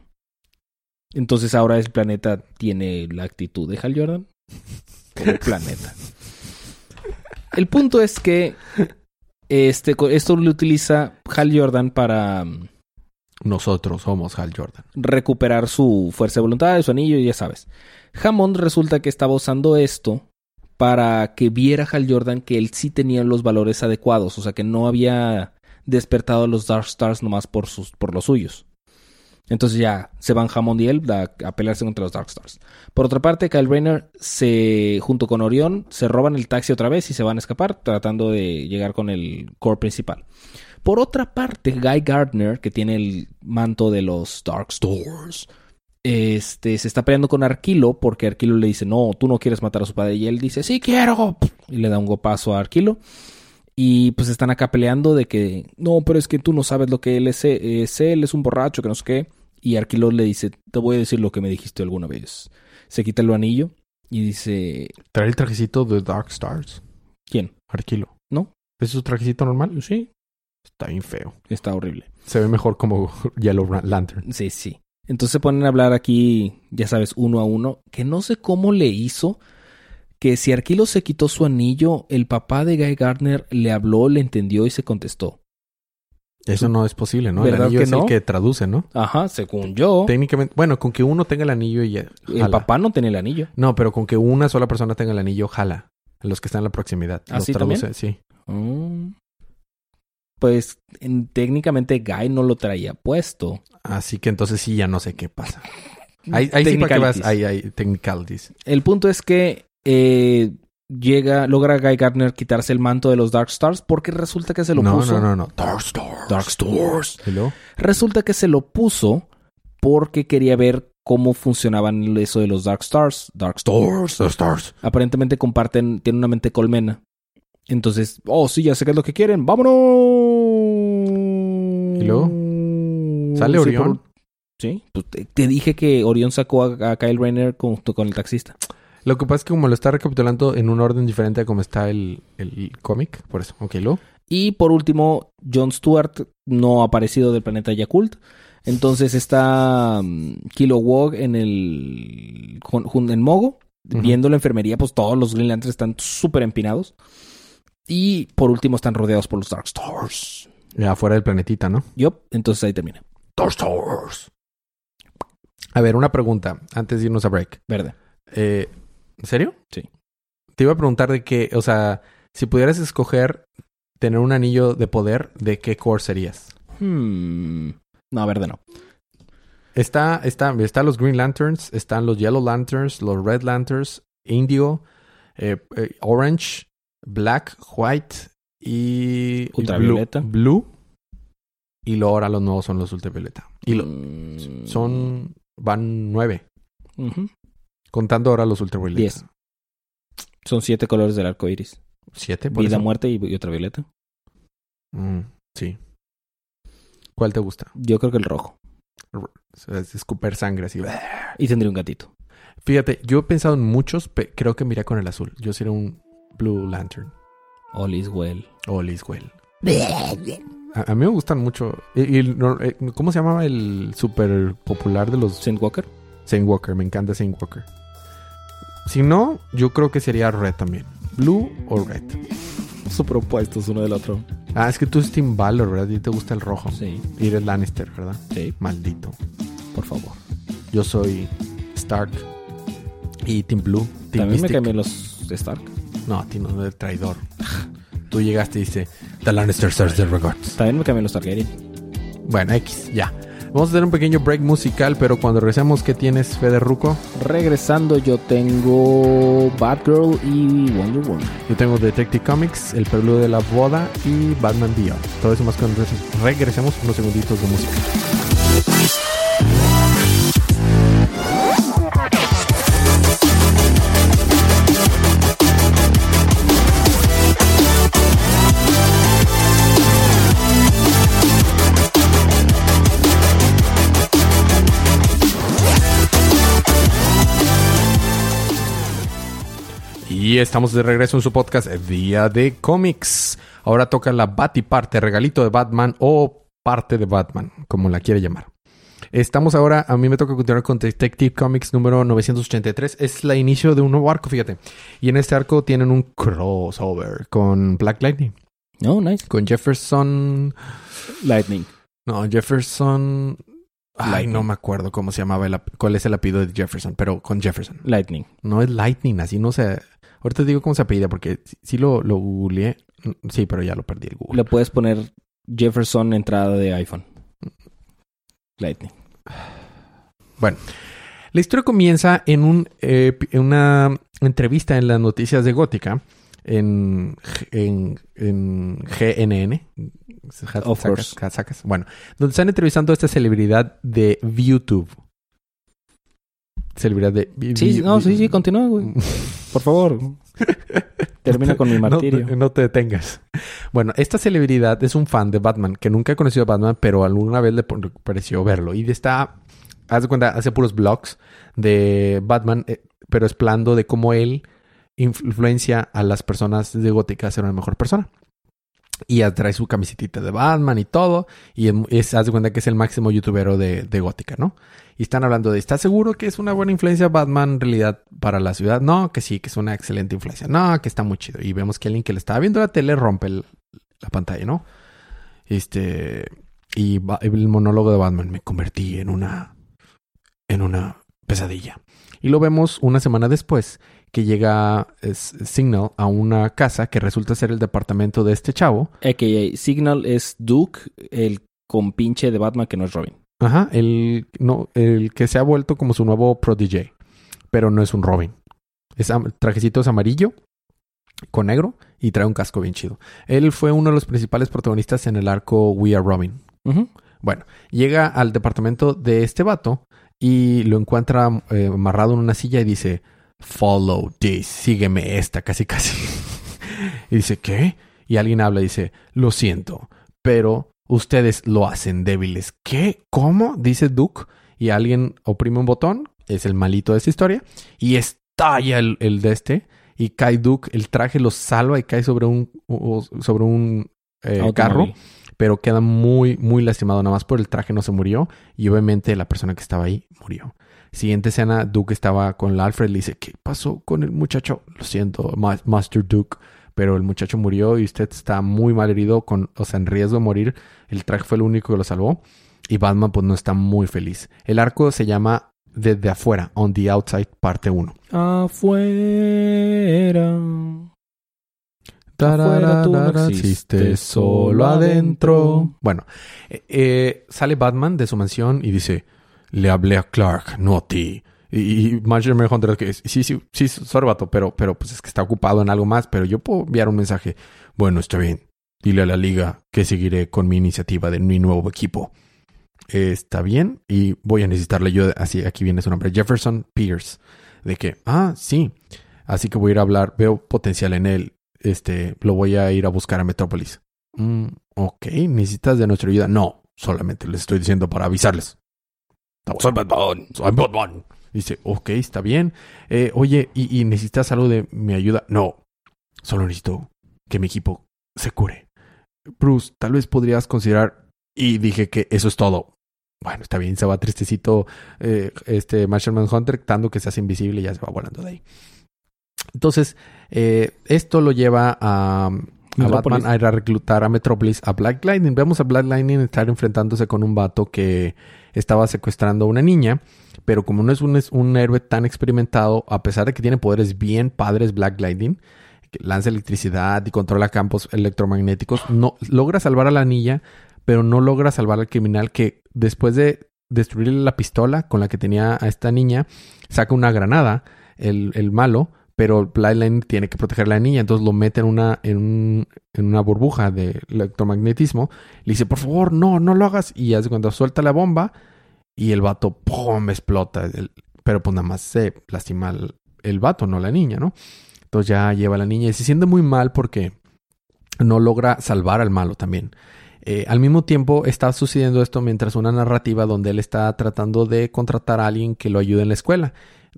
Entonces ahora el planeta tiene la actitud de Hal Jordan. El planeta. El punto es que este, esto lo utiliza Hal Jordan para mm, Nosotros somos Hal Jordan. recuperar su fuerza de voluntad, su anillo, y ya sabes. Hammond resulta que estaba usando esto para que viera Hal Jordan que él sí tenía los valores adecuados, o sea que no había despertado a los Dark Stars nomás por, sus, por los suyos. Entonces ya se van Hammond y él a, a pelearse contra los Dark Stars. Por otra parte, Kyle Rayner se, junto con Orión se roban el taxi otra vez y se van a escapar tratando de llegar con el core principal. Por otra parte, Guy Gardner, que tiene el manto de los Dark Stars, este, se está peleando con Arquilo porque Arquilo le dice, no, tú no quieres matar a su padre. Y él dice, sí quiero. Y le da un gopazo a Arquilo. Y pues están acá peleando de que, no, pero es que tú no sabes lo que él es, es él, es un borracho, que no sé qué. Y Arquilo le dice, te voy a decir lo que me dijiste alguna vez. Se quita el anillo y dice, Trae el trajecito de Dark Stars. ¿quién? Arquilo. ¿No? ¿Es su trajecito normal? Sí, Está bien feo. está horrible. Se ve mejor como Yellow Lantern. Sí, sí. Entonces se ponen a hablar aquí, ya sabes, uno a uno, que no sé cómo le hizo que si Arquilo se quitó su anillo, el papá de Guy Gardner le habló, le entendió y se contestó. Eso no es posible, ¿no? El ¿Verdad anillo que es no? el que traduce, ¿no? Ajá, según yo, Técnicamente, bueno, con que uno tenga el anillo y ya. el papá no tenía el anillo. No, pero con que una sola persona tenga el anillo, jala. Los que están en la proximidad. ¿Ah, Los traduce, sí. Mm. Pues en- técnicamente Guy no lo traía puesto. Así que entonces sí, ya no sé qué pasa. Ahí, ahí sí para que vas, ahí hay technicalities. El punto es que eh, llega, logra Guy Gardner quitarse el manto de los Dark Stars porque resulta que se lo no, puso. no, no, no. Dark Stars. Dark Stars. ¿Y luego? Resulta que se lo puso porque quería ver cómo funcionaban eso de los Dark Stars. Dark Stars. Dark Stars. Aparentemente comparten, tienen una mente colmena. Entonces, oh, sí, ya sé qué es lo que quieren. ¡Vámonos! ¿Y luego? ¿Sale Sí, Orión? por- Sí, pues te, te dije que Orión sacó a, a Kyle Rayner junto con el taxista. Lo que pasa es que como lo está recapitulando en un orden diferente a como está el, el cómic, por eso. Ok, luego. Y por último, Jon Stewart no ha aparecido del planeta Yakult. Entonces está mm, Kilo Wog en el en Mogo, viendo la enfermería, pues todos los Green Lanterns están súper empinados. Y por último están rodeados por los Dark Stars. Afuera del planetita, ¿no? Yup, entonces ahí termina. Stars. A ver, una pregunta antes de irnos a break. Verde. Eh, ¿En serio? Sí. Te iba a preguntar de qué, o sea, si pudieras escoger tener un anillo de poder, ¿de qué core serías? Hmm. No, verde no. Está, está, están los Green Lanterns, están los Yellow Lanterns, los Red Lanterns, Indigo, eh, eh, Orange, Black, White y Ultravioleta. Blue, Blue. Y luego ahora los nuevos son los ultravioleta. Y lo- Mm, son, van nueve, contando ahora los ultravioleta. Diez. Son siete colores del arco iris. Siete, por Vida, eso? muerte y, y ultravioleta. Mm, sí. ¿Cuál te gusta? Yo creo que el rojo. Es escupir sangre así. Y tendría un gatito. Fíjate, yo he pensado en muchos, pero creo que miré con el azul. Yo sería un Blue Lantern. All is well. O Liswell. A, a mí me gustan mucho. Y, y no- eh, ¿Cómo se llamaba el super popular de los Saint Walker. Saint Walker? Me encanta Saint Walker. Si no, yo creo que sería Red también. Blue o Red. Superpuestos uno del otro. Ah, es que tú es Team Valor, ¿verdad? Y te gusta el rojo. Sí, Y eres Lannister, ¿verdad? sí, Maldito. por favor. Yo soy Stark. Y Team Blue. Team También me cambié los Stark. No, a ti no, el traidor. Tú llegaste y dice, The Lannister serves the regards. También me cambié los Targaryen. Bueno, X, ya. Vamos a hacer un pequeño break musical, pero cuando regresemos, ¿qué tienes, Fede Ruco? Regresando, yo tengo Batgirl y Wonder Woman. Yo tengo Detective Comics, El Preludio de la Boda y Batman Beyond. Todo eso más cuando regresemos unos segunditos de música. Y estamos de regreso en su podcast Día de Cómics. Ahora toca la Batiparte, regalito de Batman o parte de Batman, como la quiere llamar. Estamos ahora, a mí me toca continuar con Detective Comics número 983. Es la inicio de un nuevo arco, fíjate. Y en este arco tienen un crossover con Black Lightning, Oh, nice. con Jefferson. Lightning. No, Jefferson. Ay, Lightning. no me acuerdo cómo se llamaba, el, cuál es el apellido de Jefferson, pero con Jefferson. Lightning. No es Lightning, así no sé. Ahorita te digo cómo se apellida porque sí- sí lo, lo googleé. Sí, pero ya lo perdí el Google. Le puedes poner Jefferson entrada de iPhone. Lightning. La historia comienza en, un, eh, en una entrevista en las noticias de Gótica en, en, en GNN. Of Sacas- course. sacas. Bueno, donde están entrevistando a esta celebridad de YouTube. Celebridad de... Sí, no, sí, sí, continúa, güey. Por favor. Termina con mi No- martirio. No, te detengas. Bueno, esta celebridad es un fan de Batman que nunca ha conocido a Batman, pero alguna vez le pareció verlo. Y está, haz de cuenta, hace puros blogs de Batman, eh, pero explando de cómo él influencia a las personas de Gótica a ser una mejor persona. Y trae su camisetita de Batman y todo. Y es, haz de cuenta que es el máximo youtubero de, de Gótica, ¿no? Y están hablando de, ¿estás seguro que es una buena influencia Batman en realidad para la ciudad? No, que sí, que es una excelente influencia. No, que está muy chido. Y vemos que alguien que le estaba viendo la tele rompe la pantalla, ¿no? Este... Y el monólogo de Batman, me convertí en una... en una pesadilla. Y lo vemos una semana después, que llega es, Signal a una casa que resulta ser el departamento de este chavo. AKA Signal es Duke, el compinche de Batman que no es Robin. Ajá, el, no, el que se ha vuelto como su nuevo protege, pero no es un Robin. Es trajecito es amarillo con negro y trae un casco bien chido. Él fue uno de los principales protagonistas en el arco We Are Robin. Bueno, llega al departamento de este vato y lo encuentra eh, amarrado en una silla y dice, follow this, sígueme esta, casi casi. y dice, ¿qué? Y alguien habla y dice, lo siento, pero ustedes lo hacen débiles. ¿Qué? ¿Cómo? Dice Duke y alguien oprime un botón, es el malito de esta historia, y estalla el, el de este y cae Duke, el traje lo salva y cae sobre un, sobre un eh, carro pero queda muy, muy lastimado. Nada más por el traje no se murió y obviamente la persona que estaba ahí murió. Siguiente escena, Duke estaba con la Alfred, le dice, ¿qué pasó con el muchacho? Lo siento, Ma- Master Duke, pero el muchacho murió y usted está muy mal herido, con, o sea, en riesgo de morir. El traje fue el único que lo salvó y Batman pues no está muy feliz. El arco se llama Desde afuera, On the Outside, parte 1. Afuera. Afuera tú no existes, solo adentro. Bueno, eh, eh, sale Batman de su mansión y dice, le hablé a Clark, no a ti. Y, y Marjorie Manhunter que sí, sí, sí, sorry, vato, pero, pero pues es que está ocupado en algo más, pero yo puedo enviar un mensaje. Bueno, está bien. Dile a la liga que seguiré con mi iniciativa de mi nuevo equipo. Está bien y voy a necesitarle yo, así aquí viene su nombre, Jefferson Pierce. De que, ah, sí. Así que voy a ir a hablar, veo potencial en él. Este, lo voy a ir a buscar a Metrópolis. Mm, ok, ¿necesitas de nuestra ayuda? No, solamente les estoy diciendo para avisarles. Soy Batman. Soy Batman. Dice, ok, está bien. Eh, oye, ¿y, ¿y necesitas algo de mi ayuda? No, solo necesito que mi equipo se cure. Bruce, tal vez podrías considerar... Y dije que eso es todo. Bueno, está bien, se va tristecito eh, este Marshall Manhunter, tanto que se hace invisible y ya se va volando de ahí. Entonces, eh, esto lo lleva a, a. Batman a ir a reclutar a Metrópolis a Black Lightning. Vemos a Black Lightning estar enfrentándose con un vato que estaba secuestrando a una niña, pero como no es un, héroe tan experimentado, a pesar de que tiene poderes bien padres Black Lightning, que lanza electricidad y controla campos electromagnéticos, no logra salvar a la niña, pero no logra salvar al criminal que después de destruirle la pistola con la que tenía a esta niña, saca una granada, el, el malo, pero Lightning tiene que proteger a la niña, entonces lo mete en una, en, un- en una burbuja de electromagnetismo. Le dice, por favor, no, no lo hagas. Y hace cuando suelta la bomba y el vato, ¡pum! explota. Pero pues nada más se lastima el, el vato, no la niña, ¿no? Entonces ya lleva a la niña y se siente muy mal porque no logra salvar al malo también. Eh, al mismo tiempo está sucediendo esto mientras una narrativa donde él está tratando de contratar a alguien que lo ayude en la escuela.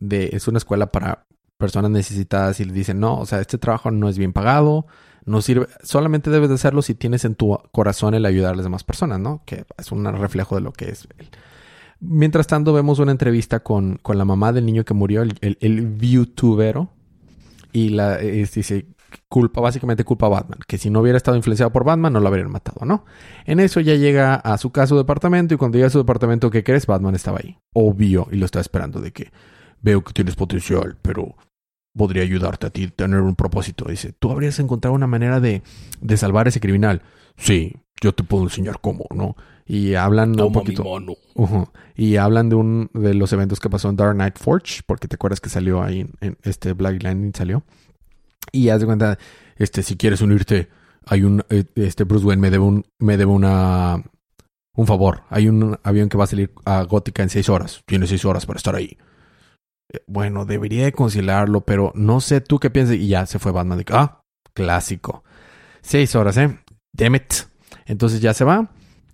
Es una escuela para personas necesitadas y le dicen, no, o sea, este trabajo no es bien pagado, no sirve, solamente debes de hacerlo si tienes en tu corazón el ayudar a las demás personas, ¿no? Que es un reflejo de lo que es. Mientras tanto, vemos una entrevista con, con la mamá del niño que murió, el, el, youtubero, y la dice, culpa, básicamente culpa a Batman, que si no hubiera estado influenciado por Batman no lo habrían matado, ¿no? En eso ya llega a su casa o departamento y cuando llega a su departamento, ¿qué crees? Batman estaba ahí, obvio, y lo está esperando de que veo que tienes potencial, pero podría ayudarte a ti tener un propósito. Dice, tú habrías encontrado una manera de, de salvar a ese criminal. Sí, yo te puedo enseñar cómo, ¿no? Y hablan un poquito. Ujú. Y hablan de un de los eventos que pasó en Dark Knight Forge, porque te acuerdas que salió ahí en, en este Black Lightning salió. Y haz de cuenta, este, si quieres unirte, hay un, eh, este Bruce Wayne me debe un, me debe una, un favor. Hay un avión que va a salir a Gótica en seis horas. Tienes seis horas para estar ahí. Eh, Bueno, debería de conciliarlo, pero no sé tú qué piensas. Y ya se fue Batman. Ah, clásico. Seis horas, ¿eh? Damn it. Entonces ya se va.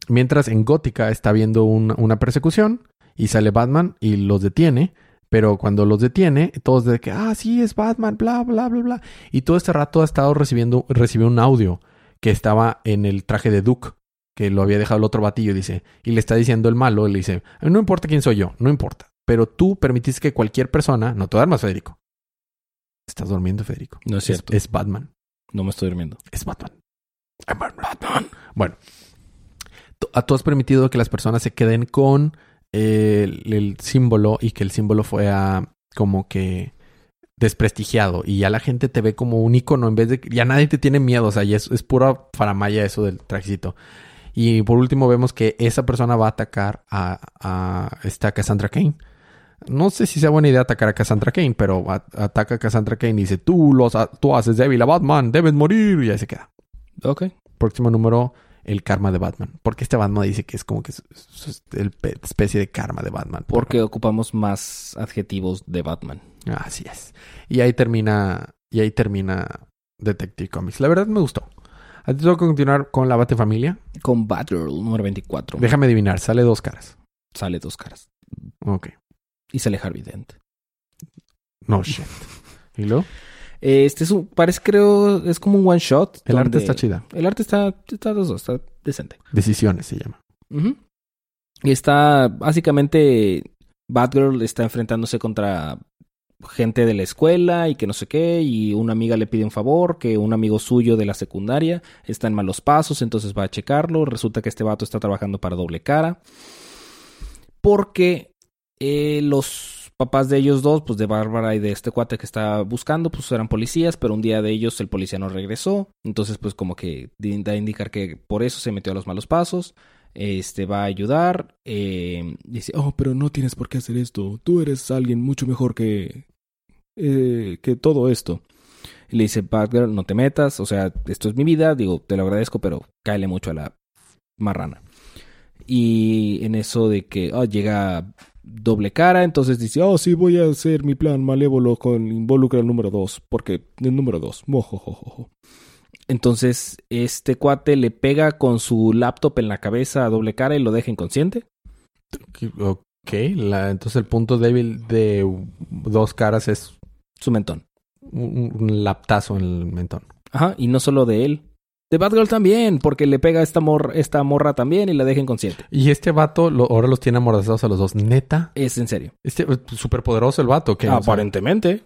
Mientras en Gótica está viendo un- una persecución y sale Batman y los detiene. Pero cuando los detiene, todos de que, ah, sí, es Batman, bla, bla, bla, bla. Y todo este rato ha estado recibiendo, recibió un audio que estaba en el traje de Duke, que lo había dejado el otro batillo, dice. Y le está diciendo el malo, le dice, no importa quién soy yo, no importa. Pero tú permitiste que cualquier persona, no te duermas, Federico. Estás durmiendo, Federico. No es cierto. Es, Batman. No me estoy durmiendo. Es Batman. I'm Batman. Bueno, tú, has permitido que las personas se queden con el, el símbolo y que el símbolo fue a, como que desprestigiado y ya la gente te ve como un icono en vez de ya nadie te tiene miedo, o sea, ya es, es pura faramaya eso del trajecito. Y por último vemos que esa persona va a atacar a, a esta Cassandra Kane. No sé si sea buena idea atacar a Cassandra Kane, pero a- ataca a Cassandra Kane y dice, tú, los, tú haces débil a Batman, debes morir. Y ahí se queda. Ok. Próximo número, el karma de Batman. Porque este Batman dice que es como que es, es- el pe- especie de karma de Batman. Porque ocupamos más adjetivos de Batman. Así es. Y ahí termina, y ahí termina Detective Comics. La verdad me gustó. A ti tengo que continuar con la Bate Familia. Con Batgirl número 24. Déjame adivinar, sale dos caras. Sale dos caras. Ok. Y sale Harvey Dent. No shit. ¿Y luego? Este es un, parece creo, es como un one shot. El arte está chida. El arte está, está, está decente. Decisiones se llama. Y está, básicamente, Batgirl está enfrentándose contra gente de la escuela y que no sé qué, y una amiga le pide un favor, que un amigo suyo de la secundaria está en malos pasos, entonces va a checarlo, resulta que este vato está trabajando para doble cara, porque eh, los papás de ellos dos, pues de Bárbara y de este cuate que está buscando, pues eran policías, pero un día de ellos el policía no regresó, entonces pues como que da a indicar que por eso se metió a los malos pasos, este va a ayudar, eh, dice, oh, pero no tienes por qué hacer esto, tú eres alguien mucho mejor que, eh, que todo esto. Y le dice, Batgirl, no te metas, o sea, esto es mi vida, digo, te lo agradezco, pero cáele mucho a la marrana. Y en eso de que oh, llega doble cara, entonces dice, oh, sí, voy a hacer mi plan malévolo con involucra el número 2, porque el número 2, mojojojojo. Entonces, este cuate le pega con su laptop en la cabeza a doble cara y lo deja inconsciente. Ok. Entonces el punto débil de dos caras es Su mentón. un, un laptazo en el mentón. Ajá, y no solo de él. De Batgirl también, porque le pega esta, mor esta morra también y la deja inconsciente. Y este vato lo- ahora los tiene amordazados a los dos. Neta. Es en serio. Este súper poderoso el vato. que Aparentemente.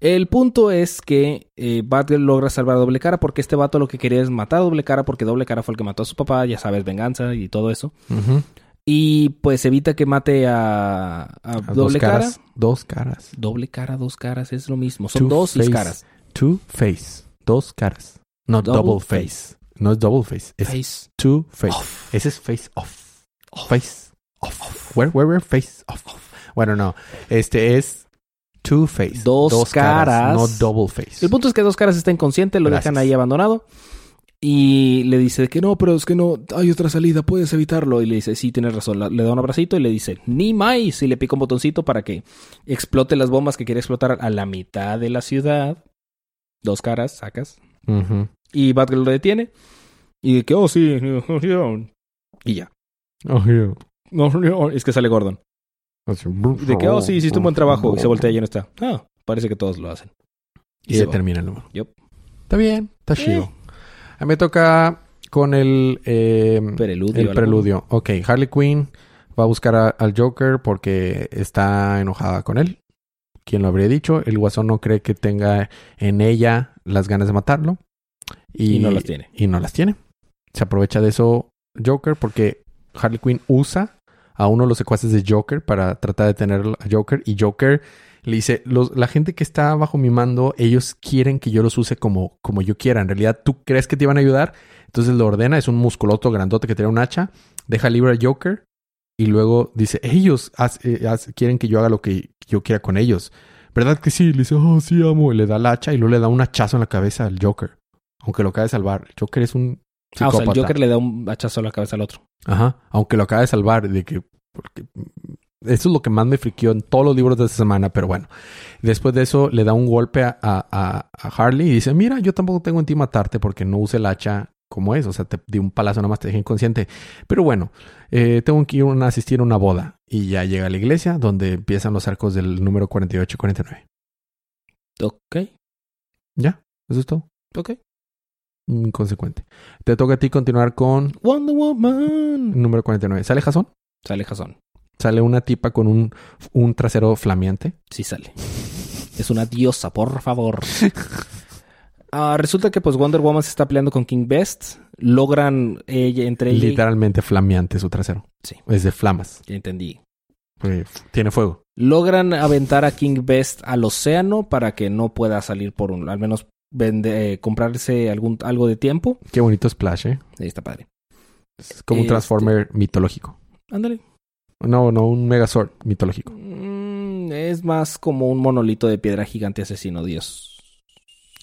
El punto es que eh, Batgirl logra salvar a Doble Cara porque este vato lo que quería es matar a Doble Cara porque Doble Cara fue el que mató a su papá, ya sabes, venganza y todo eso. Ujú. Y pues evita que mate a, a A Doble dos Cara. caras. Dos caras. Doble cara, dos caras, es lo mismo. Son Two dos face. caras. Two face. Dos caras. No Double double, face. No es double face. Es Face two face. off. Ese es face off. Face off. Where, where, where? Face off. Bueno, no. Este es two face. Dos caras. No double face. El punto es que dos caras está inconsciente, lo Gracias. dejan ahí abandonado. Y le dice que no, pero es que no, hay otra salida, puedes evitarlo. Y le dice, sí, tienes razón. Le da un abracito y le dice, ni más. Y le pica un botoncito para que explote las bombas que quiere explotar a la mitad de la ciudad. Dos caras, sacas. Y Batgirl lo detiene. Y de que, oh, sí. Y ya. Oh, yeah. No, no, es que sale Gordon. Y de que, oh, sí, hiciste un buen trabajo. Y se voltea y ya no está. Ah, parece que todos lo hacen. Y se termina el número. Yup. Está bien, está chido. A mí me toca con el, eh, Preludio. el preludio. Ok, Harley Quinn va a buscar a- al Joker porque está enojada con él. ¿Quién lo habría dicho? El guasón no cree que tenga en ella las ganas de matarlo. Y, Y no las tiene. Y no las tiene. Se aprovecha de eso Joker porque Harley Quinn usa a uno de los secuaces de Joker para tratar de tener a Joker. Y Joker le dice, los, la gente que está bajo mi mando, ellos quieren que yo los use como, como yo quiera. En realidad, ¿tú crees que te iban a ayudar? Entonces lo ordena, es un musculoto grandote que tiene un hacha, deja libre a Joker y luego dice, ellos haz- eh, haz- quieren que yo haga lo que yo quiera con ellos. ¿Verdad que sí? Le dice, oh, sí, amo. Y le da el hacha y luego le da un hachazo en la cabeza al Joker. Aunque lo acaba de salvar. El Joker es un Ah, o sea, el. Joker le da un hachazo a la cabeza al otro. Ajá, aunque lo acaba de salvar, de que... Porque, eso es lo que más me friqueó en todos los libros de esta semana, pero bueno. Después de eso le da un golpe a, a- a Harley y dice, mira, yo tampoco tengo en ti matarte porque no use el hacha como es. O sea, te di un palazo, nada más te dejé inconsciente. Pero bueno, eh, tengo que ir a asistir a una boda. Y ya llega a la iglesia donde empiezan los arcos del número 48 y 49. Ok, Ya, eso es todo. ok. Inconsecuente. Te toca a ti continuar con Wonder Woman. número 49. ¿Sale Jason? Sale Jason. Sale una tipa con un, un trasero flameante. Sí sale. Es una diosa, por favor. Ah, resulta que pues Wonder Woman se está peleando con King Best. Logran ella, entre ella y- Literalmente flameante su trasero. Sí. Es de flamas. Ya entendí. porque tiene fuego. Logran aventar a King Best al océano para que no pueda salir por un... Al menos vende, eh, comprarse algún, algo de tiempo. Qué bonito splash, ¿eh? Ahí está padre. Es como un Este- Transformer mitológico. Ándale. No, no, un Megazord mitológico. Mm, es más como un monolito de piedra gigante asesino, Dios.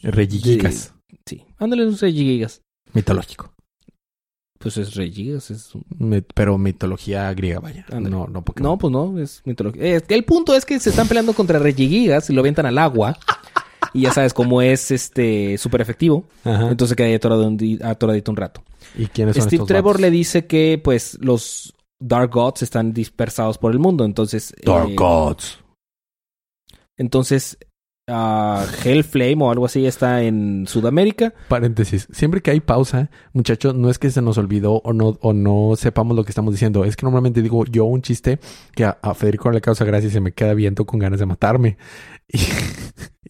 Regigigas. Sí. Ándale, es Rey Gigas. Mitológico. Pues es Rey Gigas, es un- pero mitología griega, vaya. No, no Pokémon. No, pues no, es mitología. Eh, el punto es que se están peleando contra Regigigas y lo avientan al agua. y ya sabes cómo es este súper efectivo. Ajá. Entonces queda ahí atorado un di- atoradito un rato. ¿Y quiénes son Steve estos Trevor vatos? le dice que pues los Dark Gods están dispersados por el mundo. Entonces. Dark eh, Gods. Entonces. ah, Hellflame o algo así está en Sudamérica. Paréntesis. Siempre que hay pausa, muchachos, no es que se nos olvidó o no, o no sepamos lo que estamos diciendo. Es que normalmente digo yo un chiste que a, a Federico le causa gracia y se me queda viento con ganas de matarme.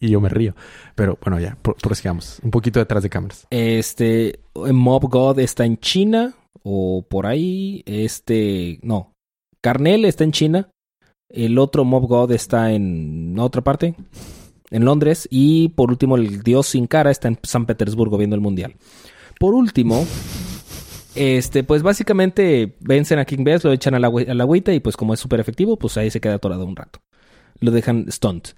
Y, y yo me río. Pero bueno, ya, pro- prosigamos. Un poquito detrás de cámaras. Este. Mob God está en China. O por ahí. Este. No. Carnel está en China. El otro Mob God está en otra parte. En Londres. Y por último, el dios sin cara está en San Petersburgo viendo el mundial. Por último. Este, pues básicamente vencen a King Bess, lo echan a la, a la agüita y pues como es súper efectivo, pues ahí se queda atorado un rato. Lo dejan stunt.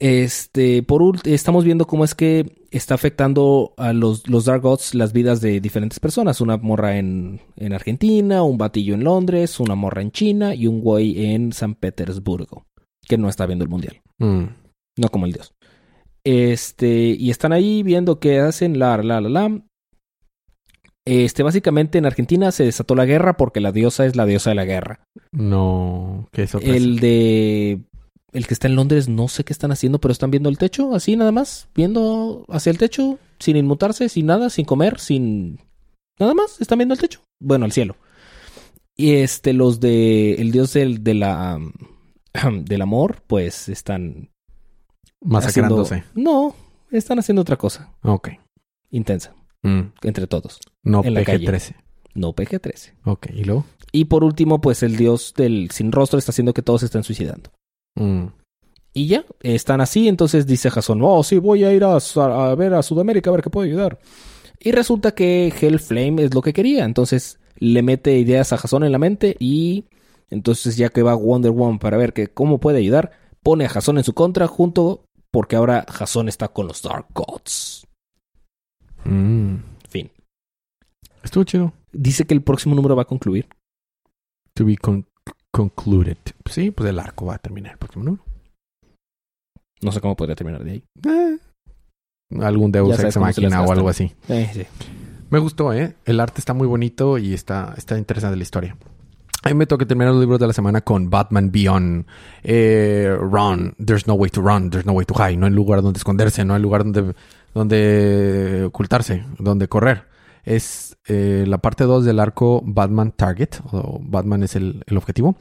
Este, por ult- estamos viendo cómo es que está afectando a los, los Dark Gods las vidas de diferentes personas. Una morra en, en Argentina, un batillo en Londres, una morra en China y un güey en San Petersburgo, que no está viendo el mundial. Mm. No como el dios. Este, y están ahí viendo qué hacen, la, la, la, la. Este, básicamente en Argentina se desató la guerra porque la diosa es la diosa de la guerra. No, qué sorpresa. El de. El que está en Londres, no sé qué están haciendo, pero están viendo el techo, así nada más. Viendo hacia el techo, sin inmutarse, sin nada, sin comer, sin. Nada más, están viendo el techo. Bueno, el cielo. Y este, los de. El dios del, de la. del amor, pues están. Masacrándose. haciendo- No, están haciendo otra cosa. Ok. Intensa. Mm. Entre todos. No En la calle. PG-13. No PG-13. Ok. ¿Y luego? Y por último, pues el dios del sin rostro está haciendo que todos se estén suicidando. Mm. Y ya, están así, entonces dice Jason, oh, sí, voy a ir a, ver a Sudamérica a ver qué puedo ayudar. Y resulta que Hellflame es lo que quería, entonces le mete ideas a Jason en la mente y entonces ya que va Wonder Woman para ver que cómo puede ayudar, pone a Jason en su contra junto porque ahora Jason está con los Dark Gods. Mm. Fin. Estuvo chido. Dice que el próximo número va a concluir. To be con- concluded. Sí, pues el arco va a terminar el próximo número. No sé cómo podría terminar de ahí. Eh, algún Deus Ex Máquina o algo así. Eh, sí. Me gustó, ¿eh? El arte está muy bonito y está, está interesante la historia. A mí me toca terminar los libros de la semana con Batman Beyond. Eh, run. There's no way to run. There's no way to hide. No hay lugar donde esconderse. No hay lugar donde, donde ocultarse. Donde correr. Es eh, la parte 2 del arco Batman Target. O Batman es el, objetivo.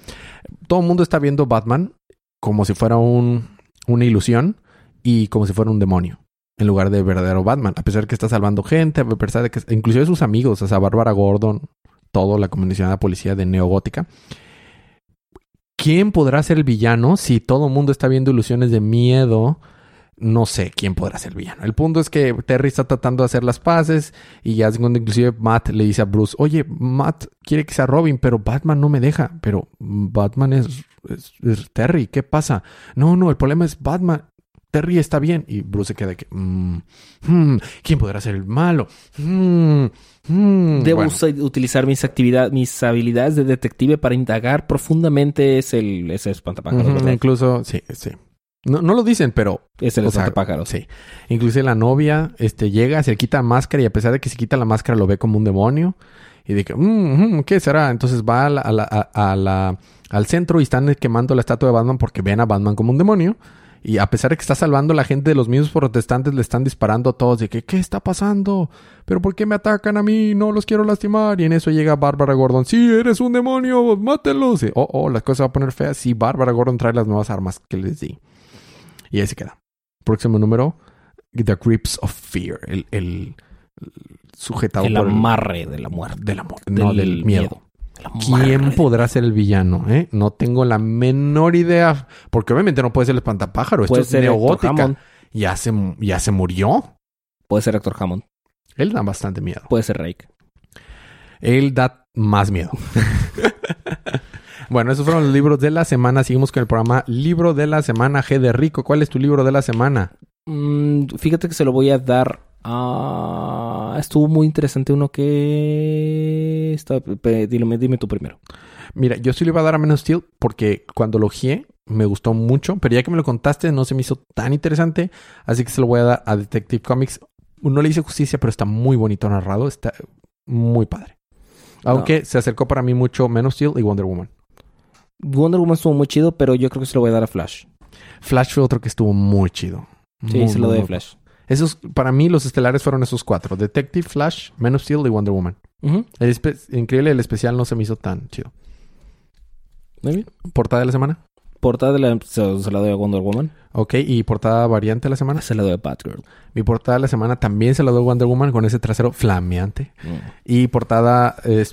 Todo el mundo está viendo Batman como si fuera un, una ilusión y como si fuera un demonio en lugar de verdadero Batman. A pesar de que está salvando gente, a pesar de que inclusive sus amigos, o sea, Bárbara Gordon, todo la comisionada policía de Neogótica. ¿Quién podrá ser el villano si todo el mundo está viendo ilusiones de miedo? No sé quién podrá ser el villano. El punto es que Terry está tratando de hacer las paces y ya es cuando inclusive Matt le dice a Bruce, oye, Matt quiere que sea Robin, pero Batman no me deja. Pero Batman es, es- es Terry, ¿qué pasa? No, no, el problema es Batman. Terry está bien. Y Bruce se queda que, mm, hmm, ¿quién podrá ser el malo? Hmm, hmm. Debo Bueno, utilizar mis actividades, mis habilidades de detective para indagar profundamente es el, ese espantapájaros, incluso, sí, sí. No, no lo dicen, pero Es el sea, espantapájaros. Sí. Inclusive la novia este, llega, se quita la máscara y a pesar de que se quita la máscara lo ve como un demonio. Y de que, "Mm, mm, ¿qué será? Entonces va a la- a la- a- a la- al centro y están quemando la estatua de Batman porque ven a Batman como un demonio. Y a pesar de que está salvando a la gente de los mismos protestantes, le están disparando a todos de que, ¿qué está pasando? ¿Pero por qué me atacan a mí? No los quiero lastimar. Y en eso llega Bárbara Gordon. Sí, eres un demonio, mátenlos. Y, oh, oh, las cosas van a poner feas. Sí, Bárbara Gordon trae las nuevas armas que les di. Y ahí se queda. Próximo número, The Grips of Fear. El, el sujetado El por el- amarre de la muerte. del amor. No, del miedo. El. ¿Quién podrá ser el villano? eh? No tengo la menor idea. Porque obviamente no puede ser el espantapájaro. Esto Puede es ser Héctor neogótica. Ya se, ya se murió. Puede ser Héctor Hammond. Él da bastante miedo. Puede ser Rake. Él da más miedo. bueno, esos fueron los libros de la semana. Seguimos con el programa Libro de la Semana G de Rico. ¿Cuál es tu libro de la semana? Mm, fíjate que se lo voy a dar a... Estuvo muy interesante uno que... Está... Dime, dime tú primero. Mira, yo sí le iba a dar a Man of Steel porque cuando lo guié me gustó mucho, pero ya que me lo contaste no se me hizo tan interesante, así que se lo voy a dar a Detective Comics. No le hice justicia, pero está muy bonito narrado, está muy padre. Aunque se acercó para mí mucho Man of Steel y Wonder Woman. Wonder Woman estuvo muy chido, pero yo creo que se lo voy a dar a Flash. Flash fue otro que estuvo muy chido. Sí, Muy, se lo doy a Flash. Esos, para mí, los estelares fueron esos cuatro: Detective, Flash, Man of Steel y Wonder Woman. El increíble, el especial no se me hizo tan chido. Muy bien. Portada de la semana. Portada de la... Se, se la doy a Wonder Woman. Ok, y portada variante de la semana. Se la doy a Batgirl. Mi portada de la semana también se la doy a Wonder Woman con ese trasero flameante. Mm. Y portada eh,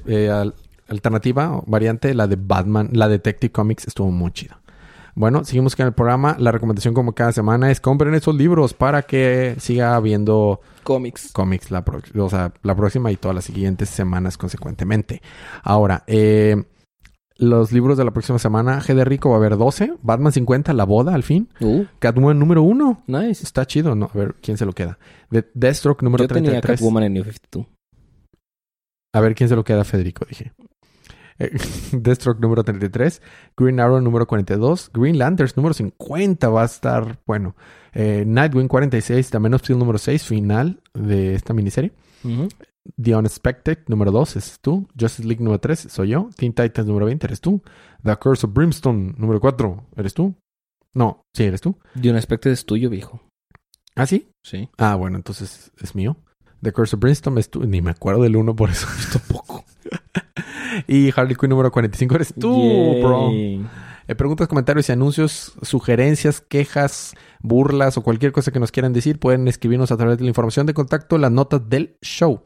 alternativa, o variante, la de Batman, la Detective Comics, estuvo muy chida. Bueno, seguimos con el programa. La recomendación como cada semana es compren esos libros para que siga habiendo Comics. cómics la, pro- o sea, la próxima y todas las siguientes semanas consecuentemente. Ahora, eh, los libros de la próxima semana, G de Rico va a haber 12, Batman 50, La Boda al fin, Uh, Catwoman número 1. nice. Está chido, ¿no? A ver, ¿quién se lo queda? De Deathstroke número Yo tenía 33. Catwoman en New 52. A ver quién se lo queda, Federico, dije. Deathstroke número 33, Green Arrow número 42, Green Lanterns número 50 va a estar, bueno, eh, Nightwing 46, The Man of Steel número 6, final de esta miniserie. Ujú. The Unexpected número 2 es tú, Justice League número 3 soy yo, Teen Titans número 20 eres tú, The Curse of Brimstone número 4 eres tú. No, sí, eres tú. De un aspecto es tuyo, viejo. ¿Ah, sí? Sí. Ah, bueno, entonces es mío. The Curse of Brimstone es tú. Ni me acuerdo del uno, por eso he visto poco. Y Harley Quinn número 45 eres tú, bro. Eh, preguntas, comentarios y anuncios, sugerencias, quejas, burlas o cualquier cosa que nos quieran decir, pueden escribirnos a través de la información de contacto, las notas del show.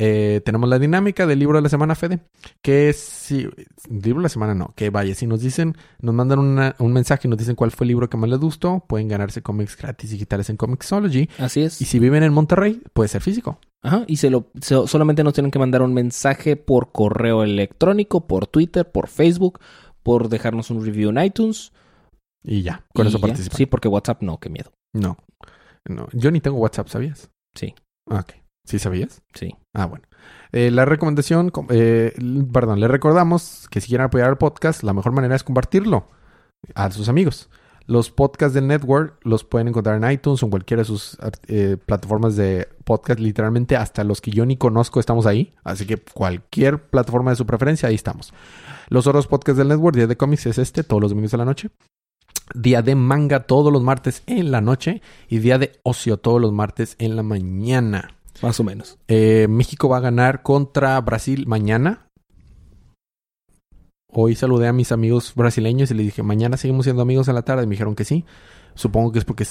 Eh, tenemos la dinámica del libro de la semana, Fede. Que si. Libro de la semana no. Que vaya, si nos dicen, nos mandan una- un mensaje y nos dicen cuál fue el libro que más les gustó, pueden ganarse cómics gratis digitales en Comixology. Así es. Y si viven en Monterrey, puede ser físico. Ajá, y se lo, se- solamente nos tienen que mandar un mensaje por correo electrónico, por Twitter, por Facebook, por dejarnos un review en iTunes. Y ya, con y eso participan. Sí, porque WhatsApp no, qué miedo. No. No. Yo ni tengo WhatsApp, ¿sabías? Sí. Ah, ok. ¿Sí sabías? Sí. Ah, bueno. Eh, la recomendación, com- eh, perdón, le recordamos que si quieren apoyar el podcast, la mejor manera es compartirlo a sus amigos. Los podcasts del network los pueden encontrar en iTunes o en cualquiera de sus eh, plataformas de podcast. Literalmente hasta los que yo ni conozco estamos ahí. Así que cualquier plataforma de su preferencia, ahí estamos. Los otros podcasts del network, Día de Cómics es este, todos los domingos de la noche. Día de manga todos los martes en la noche. Y día de ocio todos los martes en la mañana. Más o menos. Eh, México va a ganar contra Brasil mañana. Hoy saludé a mis amigos brasileños y les dije, mañana seguimos siendo amigos en la tarde. Me dijeron que sí. Supongo que es porque,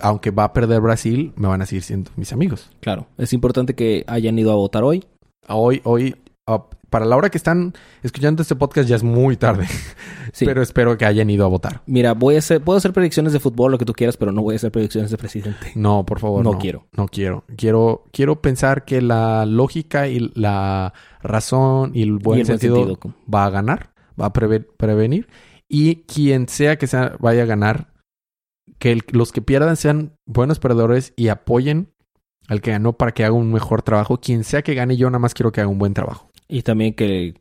aunque va a perder Brasil, me van a seguir siendo mis amigos. Claro. Es importante que hayan ido a votar hoy. Hoy, hoy, para la hora que están escuchando este podcast ya es muy tarde. Sí. Pero espero que hayan ido a votar. Mira, voy a hacer, puedo hacer predicciones de fútbol, lo que tú quieras, pero no voy a hacer predicciones de presidente. No, por favor. No quiero. No quiero. Quiero, quiero pensar que la lógica y la razón y el buen Y el buen sentido, sentido. va a ganar, va a preve- prevenir. Y quien sea que sea, vaya a ganar, que el- los que pierdan sean buenos perdedores y apoyen al que ganó para que haga un mejor trabajo. Quien sea que gane, yo nada más quiero que haga un buen trabajo. Y también que...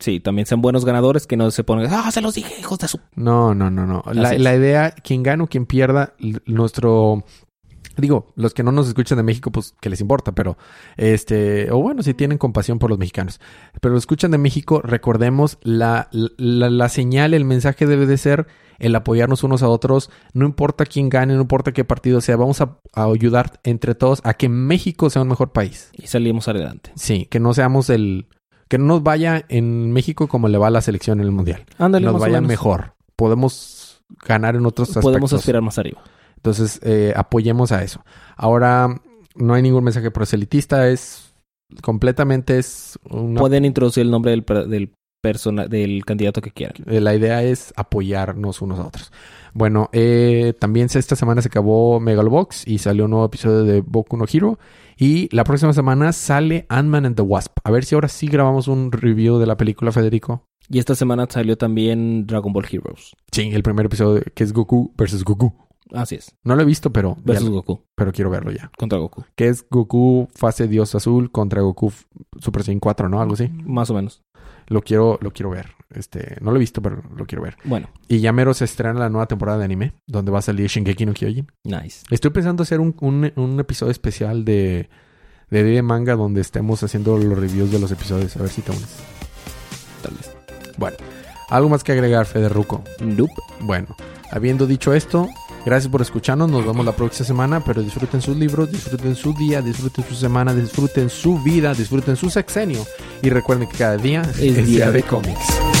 Sí, también sean buenos ganadores, que no se pongan... ¡Ah, se los dije, hijos de su... No, no, no, no. La, la idea, quien gane o quien pierda, nuestro... Digo, los que no nos escuchan de México, pues que les importa, pero este, o bueno, si tienen compasión por los mexicanos, pero escuchan de México, recordemos la, la, la señal, el mensaje debe de ser el apoyarnos unos a otros, no importa quién gane, no importa qué partido sea, vamos a, a ayudar entre todos a que México sea un mejor país. Y salimos adelante. Sí, que no seamos el, que no nos vaya en México como le va a la selección en el mundial, Ándale, nos vaya mejor, podemos ganar en otros aspectos. Podemos aspirar más arriba. Entonces, eh, apoyemos a eso. Ahora, no hay ningún mensaje proselitista, es completamente es una... Pueden introducir el nombre del, del, persona, del candidato que quieran. eh, La idea es apoyarnos unos a otros. Bueno, eh, también esta semana se acabó Megalobox y salió un nuevo episodio de Boku no Hero. Y la próxima semana sale Ant-Man and the Wasp. A ver si ahora sí grabamos un review de la película, Federico. Y esta semana salió también Dragon Ball Heroes. Sí, el primer episodio que es Goku versus Goku. Así es. No lo he visto, pero, Versus Goku. pero quiero verlo ya. Contra Goku. Que es Goku fase Dios Azul contra Goku Super Saiyan 4, ¿no? Algo así. Más o menos. Lo quiero, lo quiero ver. Este, no lo he visto, pero lo quiero ver. Bueno, Y ya mero se estrena la nueva temporada de anime, donde va a salir Shingeki no Kyojin. nice. Estoy pensando hacer un, un, un episodio especial de, de Día de Manga donde estemos haciendo los reviews de los episodios. A ver si te unes. Tal vez. Bueno, algo más que agregar, Federuco. Nope. Bueno, habiendo dicho esto, gracias por escucharnos. Nos vemos la próxima semana, pero disfruten sus libros, disfruten su día, disfruten su semana, disfruten su vida, disfruten su sexenio. Y recuerden que cada día Es día de cómics.